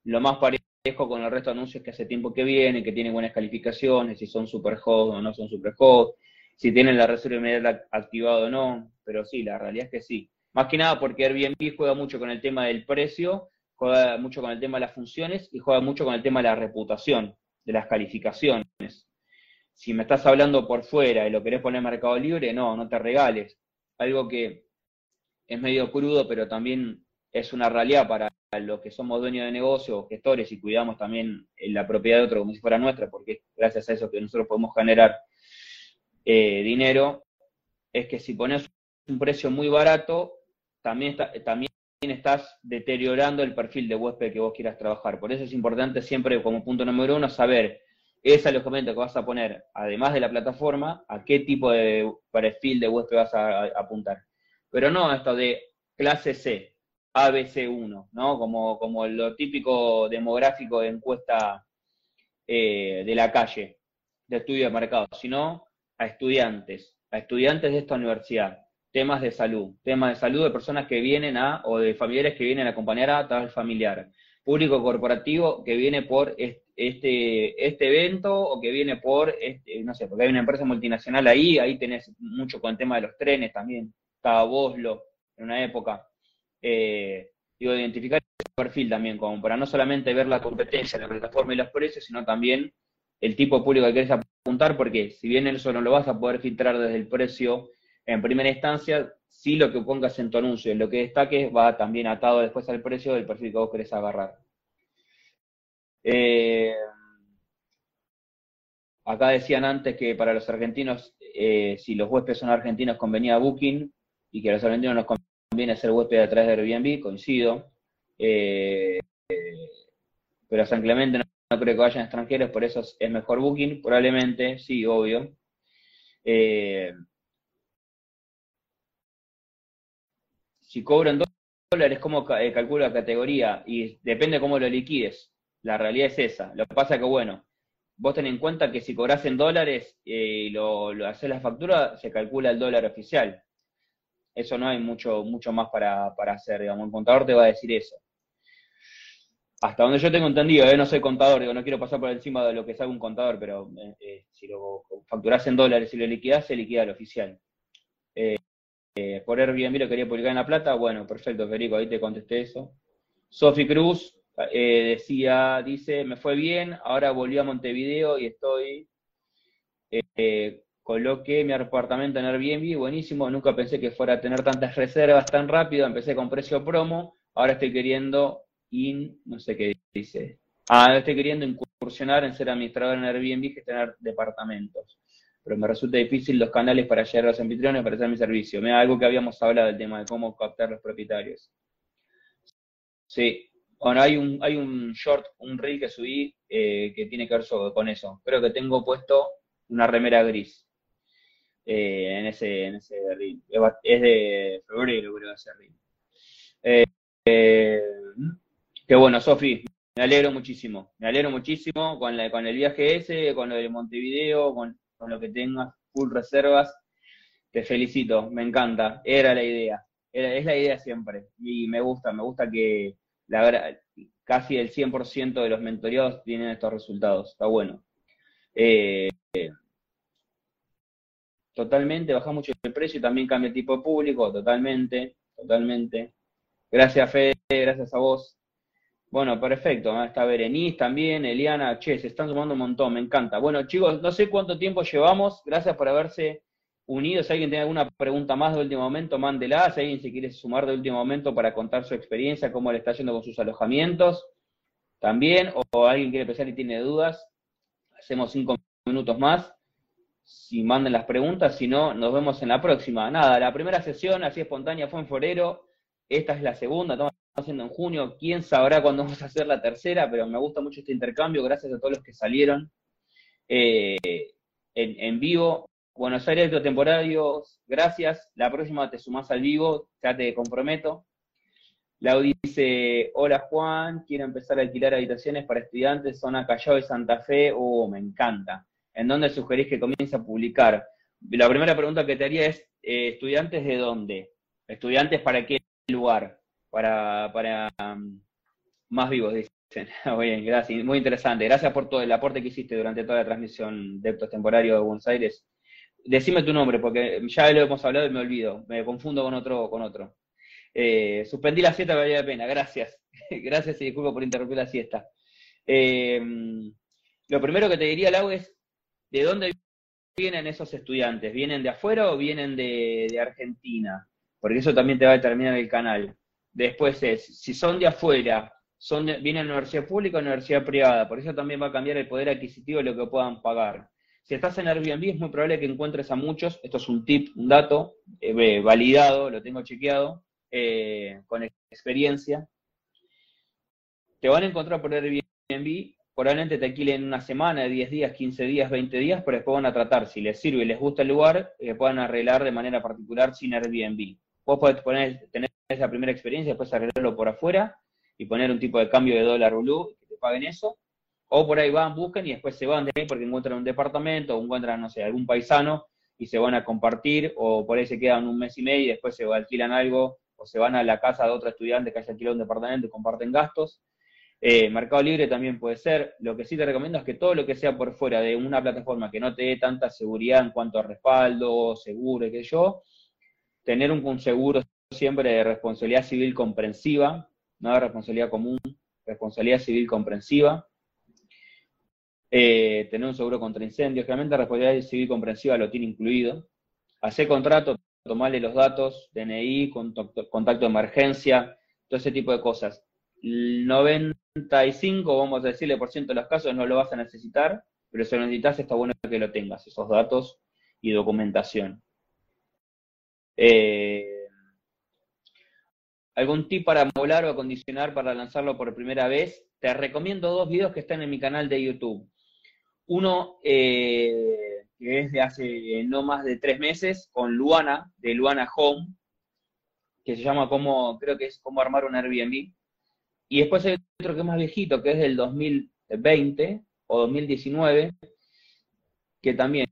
lo más parejo con el resto de anuncios que hace tiempo que vienen, que tienen buenas calificaciones, si son super hot o no son super hot, si tienen la reserva inmediata activada o no, pero sí, la realidad es que sí. Más que nada porque Airbnb juega mucho con el tema del precio, juega mucho con el tema de las funciones y juega mucho con el tema de la reputación, de las calificaciones. Si me estás hablando por fuera y lo querés poner en Mercado Libre, no, no te regales. Algo que es medio crudo, pero también es una realidad para los que somos dueños de negocios, gestores y cuidamos también la propiedad de otro como si fuera nuestra, porque gracias a eso que nosotros podemos generar eh, dinero, es que si pones un precio muy barato, también, también estás deteriorando el perfil de huésped que vos quieras trabajar. Por eso es importante siempre, como punto número uno, saber ese alojamiento que vas a poner, además de la plataforma, a qué tipo de perfil de huésped vas a, apuntar. Pero no esto de clase C, ABC1, ¿no? Como, como lo típico demográfico de encuesta eh, de la calle, de estudio de mercado, sino a estudiantes, a estudiantes de esta universidad, temas de salud, temas de salud de personas que vienen a, o de familiares que vienen a acompañar a tal familiar, público corporativo que viene por este, este evento o que viene por, este, no sé, porque hay una empresa multinacional ahí, ahí tenés mucho con el tema de los trenes también, estaba en una época. Eh, digo, identificar ese perfil también, como para no solamente ver la competencia, la plataforma y los precios, sino también el tipo público que querés apuntar, porque si bien eso no lo vas a poder filtrar desde el precio en primera instancia, sí lo que pongas en tu anuncio, en lo que destaques, va también atado después al precio del perfil que vos querés agarrar. Eh, acá decían antes que para los argentinos, eh, si los huéspedes son argentinos, convenía Booking, y que los argentinos nos conviene ser huésped a través de Airbnb, coincido. Eh, pero San Clemente no, creo que vayan extranjeros, por eso es mejor Booking, probablemente, sí, obvio. si cobran dólares, ¿cómo eh, calculo la categoría? Y depende cómo lo liquides. La realidad es esa. Lo que pasa es que, bueno, vos ten en cuenta que si cobras en dólares eh, y lo, lo haces la factura, se calcula el dólar oficial. Eso no hay mucho, mucho más para, hacer, digamos. Un contador te va a decir eso. Hasta donde yo tengo entendido, ¿eh? no soy contador, digo, no quiero pasar por encima de lo que sabe un contador, pero si lo facturas en dólares y lo liquidas, se liquida el oficial. Eh, por Airbnb lo quería publicar en La Plata. Bueno, perfecto, Federico, ahí te contesté eso. Sofi Cruz eh, decía, dice, me fue bien, ahora volví a Montevideo y estoy, eh, coloqué mi apartamento en Airbnb, buenísimo, nunca pensé que fuera a tener tantas reservas tan rápido, empecé con precio promo, ahora estoy queriendo in, no sé qué dice, ah, estoy queriendo incursionar en ser administrador en Airbnb gestionar departamentos pero me resulta difícil los canales para llegar a los anfitriones para hacer mi servicio. Mira, algo que habíamos hablado del tema de cómo captar los propietarios. Sí, bueno, hay un, hay un short, un reel que subí eh, que tiene que ver con eso. Creo que tengo puesto una remera gris eh, en, ese, en ese reel. Es de febrero, creo, ese reel. Eh, qué bueno, Sofi, me alegro muchísimo. Me alegro muchísimo con, la, con el viaje ese, con lo de Montevideo, con con lo que tengas, full reservas, te felicito, me encanta, era la idea, es la idea siempre, y me gusta, me gusta que la, casi el 100% de los mentoreados tienen estos resultados, está bueno. Eh, totalmente, baja mucho el precio y también cambia el tipo de público, totalmente, totalmente. Gracias Fede, gracias a vos. Bueno, perfecto. Está Berenice también, Eliana, che, se están sumando un montón, me encanta. Bueno, chicos, no sé cuánto tiempo llevamos. Gracias por haberse unido. Si alguien tiene alguna pregunta más de último momento, mándela. Si alguien se quiere sumar de último momento para contar su experiencia, cómo le está yendo con sus alojamientos, también. O alguien quiere empezar y tiene dudas, hacemos cinco minutos más. Si manden las preguntas, si no, nos vemos en la próxima. Nada, la primera sesión así espontánea fue en febrero. Esta es la segunda, estamos haciendo en junio. Quién sabrá cuándo vamos a hacer la tercera, pero me gusta mucho este intercambio. Gracias a todos los que salieron eh, en, vivo. Buenos Aires temporarios, gracias. La próxima te sumás al vivo, ya te comprometo. Lau dice, hola Juan, quiero empezar a alquilar habitaciones para estudiantes, zona Callao y Santa Fe. Oh, me encanta. ¿En dónde sugerís que comience a publicar? La primera pregunta que te haría es, eh, ¿estudiantes de dónde? ¿Estudiantes para qué lugar para, para um, más vivos, dicen. Muy bien, gracias. Muy interesante. Gracias por todo el aporte que hiciste durante toda la transmisión de Deptos Temporario de Buenos Aires. Decime tu nombre, porque ya lo hemos hablado y me olvido. Me confundo con otro. Con otro. Eh, suspendí la siesta, valía la pena, gracias. gracias y disculpo por interrumpir la siesta. Eh, lo primero que te diría, Lau, es ¿de dónde vienen esos estudiantes? ¿Vienen de afuera o vienen de, Argentina? Porque eso también te va a determinar el canal. Después es, si son de afuera, son vienen de universidad pública o universidad privada, por eso también va a cambiar el poder adquisitivo de lo que puedan pagar. Si estás en Airbnb es muy probable que encuentres a muchos, esto es un tip, un dato, eh, validado, lo tengo chequeado, eh, con experiencia. Te van a encontrar por Airbnb, probablemente te alquilen una semana, 10 días, 15 días, 20 días, pero después van a tratar, si les sirve y les gusta el lugar, que puedan arreglar de manera particular sin Airbnb. Vos podés poner, tener esa primera experiencia, después arreglarlo por afuera y poner un tipo de cambio de dólar blue, que te paguen eso, o por ahí van, buscan y después se van de ahí porque encuentran un departamento o encuentran, no sé, algún paisano y se van a compartir, o por ahí se quedan un mes y medio y después se alquilan algo, o se van a la casa de otro estudiante que haya alquilado un departamento y comparten gastos. Eh, Mercado Libre también puede ser. Lo que sí te recomiendo es que todo lo que sea por fuera de una plataforma que no te dé tanta seguridad en cuanto a respaldo, seguro que yo, tener un, seguro siempre de responsabilidad civil comprensiva, no de responsabilidad común, responsabilidad civil comprensiva. Eh, tener un seguro contra incendios, realmente la responsabilidad civil comprensiva lo tiene incluido. Hacer contrato, tomarle los datos, DNI, contacto, de emergencia, todo ese tipo de cosas. El 95, vamos a decirle, por ciento de los casos no lo vas a necesitar, pero si lo necesitas está bueno que lo tengas, esos datos y documentación. Eh, ¿Algún tip para molar o acondicionar para lanzarlo por primera vez? Te recomiendo dos videos que están en mi canal de YouTube. Uno eh, que es de hace no más de tres meses, con Luana, de Luana Home, que se llama como, creo que es cómo armar un Airbnb. Y después hay otro que es más viejito, que es del 2020 o 2019, que también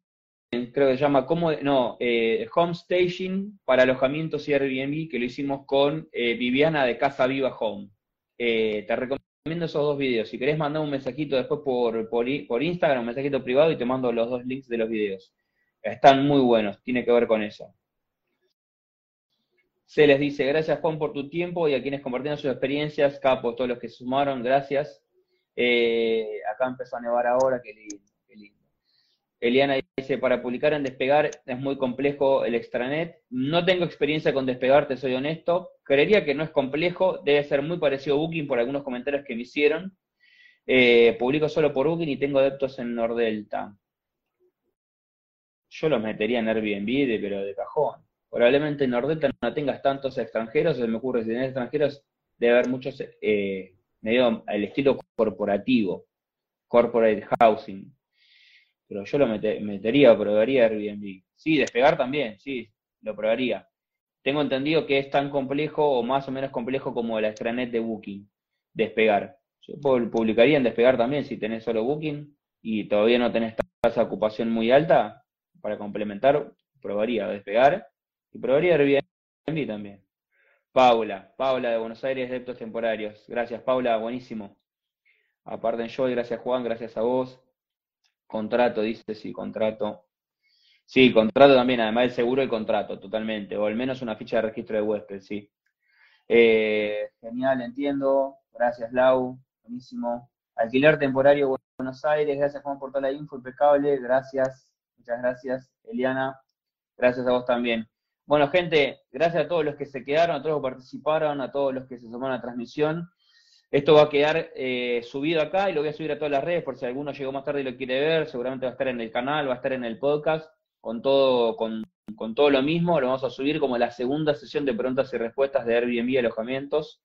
creo que se llama como, no, eh, Home Staging para alojamientos y Airbnb, que lo hicimos con eh, Viviana de Casa Viva Home. te recomiendo esos dos videos. Si querés mandar un mensajito después por, por, Instagram, un mensajito privado y te mando los dos links de los videos. Están muy buenos, tiene que ver con eso. Se les dice, gracias Juan por tu tiempo y a quienes compartieron sus experiencias, capos, todos los que sumaron, gracias. Eh, acá empezó a nevar ahora, qué lindo, qué lindo. Eliana dice, para publicar en Despegar es muy complejo el extranet. No tengo experiencia con Despegar, te soy honesto. Creería que no es complejo, debe ser muy parecido a Booking por algunos comentarios que me hicieron. Eh, publico solo por Booking y tengo adeptos en Nordelta. Yo los metería en Airbnb, pero de cajón. Probablemente en Nordelta no tengas tantos extranjeros, se me ocurre, si tenés extranjeros, debe haber muchos, eh, medio al estilo corporativo, corporate housing pero yo lo metería, probaría Airbnb. Sí, despegar también, sí, lo probaría. Tengo entendido que es tan complejo o más o menos complejo como la extranet de Booking, despegar. Yo publicaría en despegar también si tenés solo Booking y todavía no tenés tasa de ocupación muy alta, para complementar, probaría despegar y probaría Airbnb también. Paula, Paula de Buenos Aires, Deptos Temporarios. Gracias, Paula, buenísimo. Aparte yo, gracias Juan, gracias a vos. Contrato, dice, sí, contrato. Sí, contrato también, además del seguro y contrato, totalmente. O al menos una ficha de registro de huésped, sí. Eh, genial, entiendo. Gracias, Lau. Buenísimo. Alquiler temporario Buenos Aires. Gracias, Juan, por toda la info impecable. Gracias. Muchas gracias, Eliana. Gracias a vos también. Bueno, gente, gracias a todos los que se quedaron, a todos los que participaron, a todos los que se sumaron a la transmisión. Esto va a quedar eh, subido acá y lo voy a subir a todas las redes por si alguno llegó más tarde y lo quiere ver. Seguramente va a estar en el canal, va a estar en el podcast, con todo, con, todo lo mismo. Lo vamos a subir como la segunda sesión de preguntas y respuestas de Airbnb alojamientos.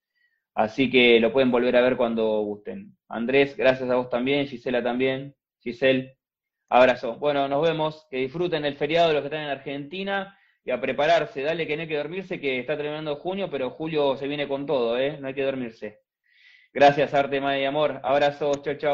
Así que lo pueden volver a ver cuando gusten. Andrés, gracias a vos también. Gisela también. Giselle, abrazo. Bueno, nos vemos. Que disfruten el feriado los que están en Argentina y a prepararse. Dale que no hay que dormirse, que está terminando junio, pero julio se viene con todo, ¿eh? No hay que dormirse. Gracias, Arte, Madre y Amor. Abrazos, chao, chao.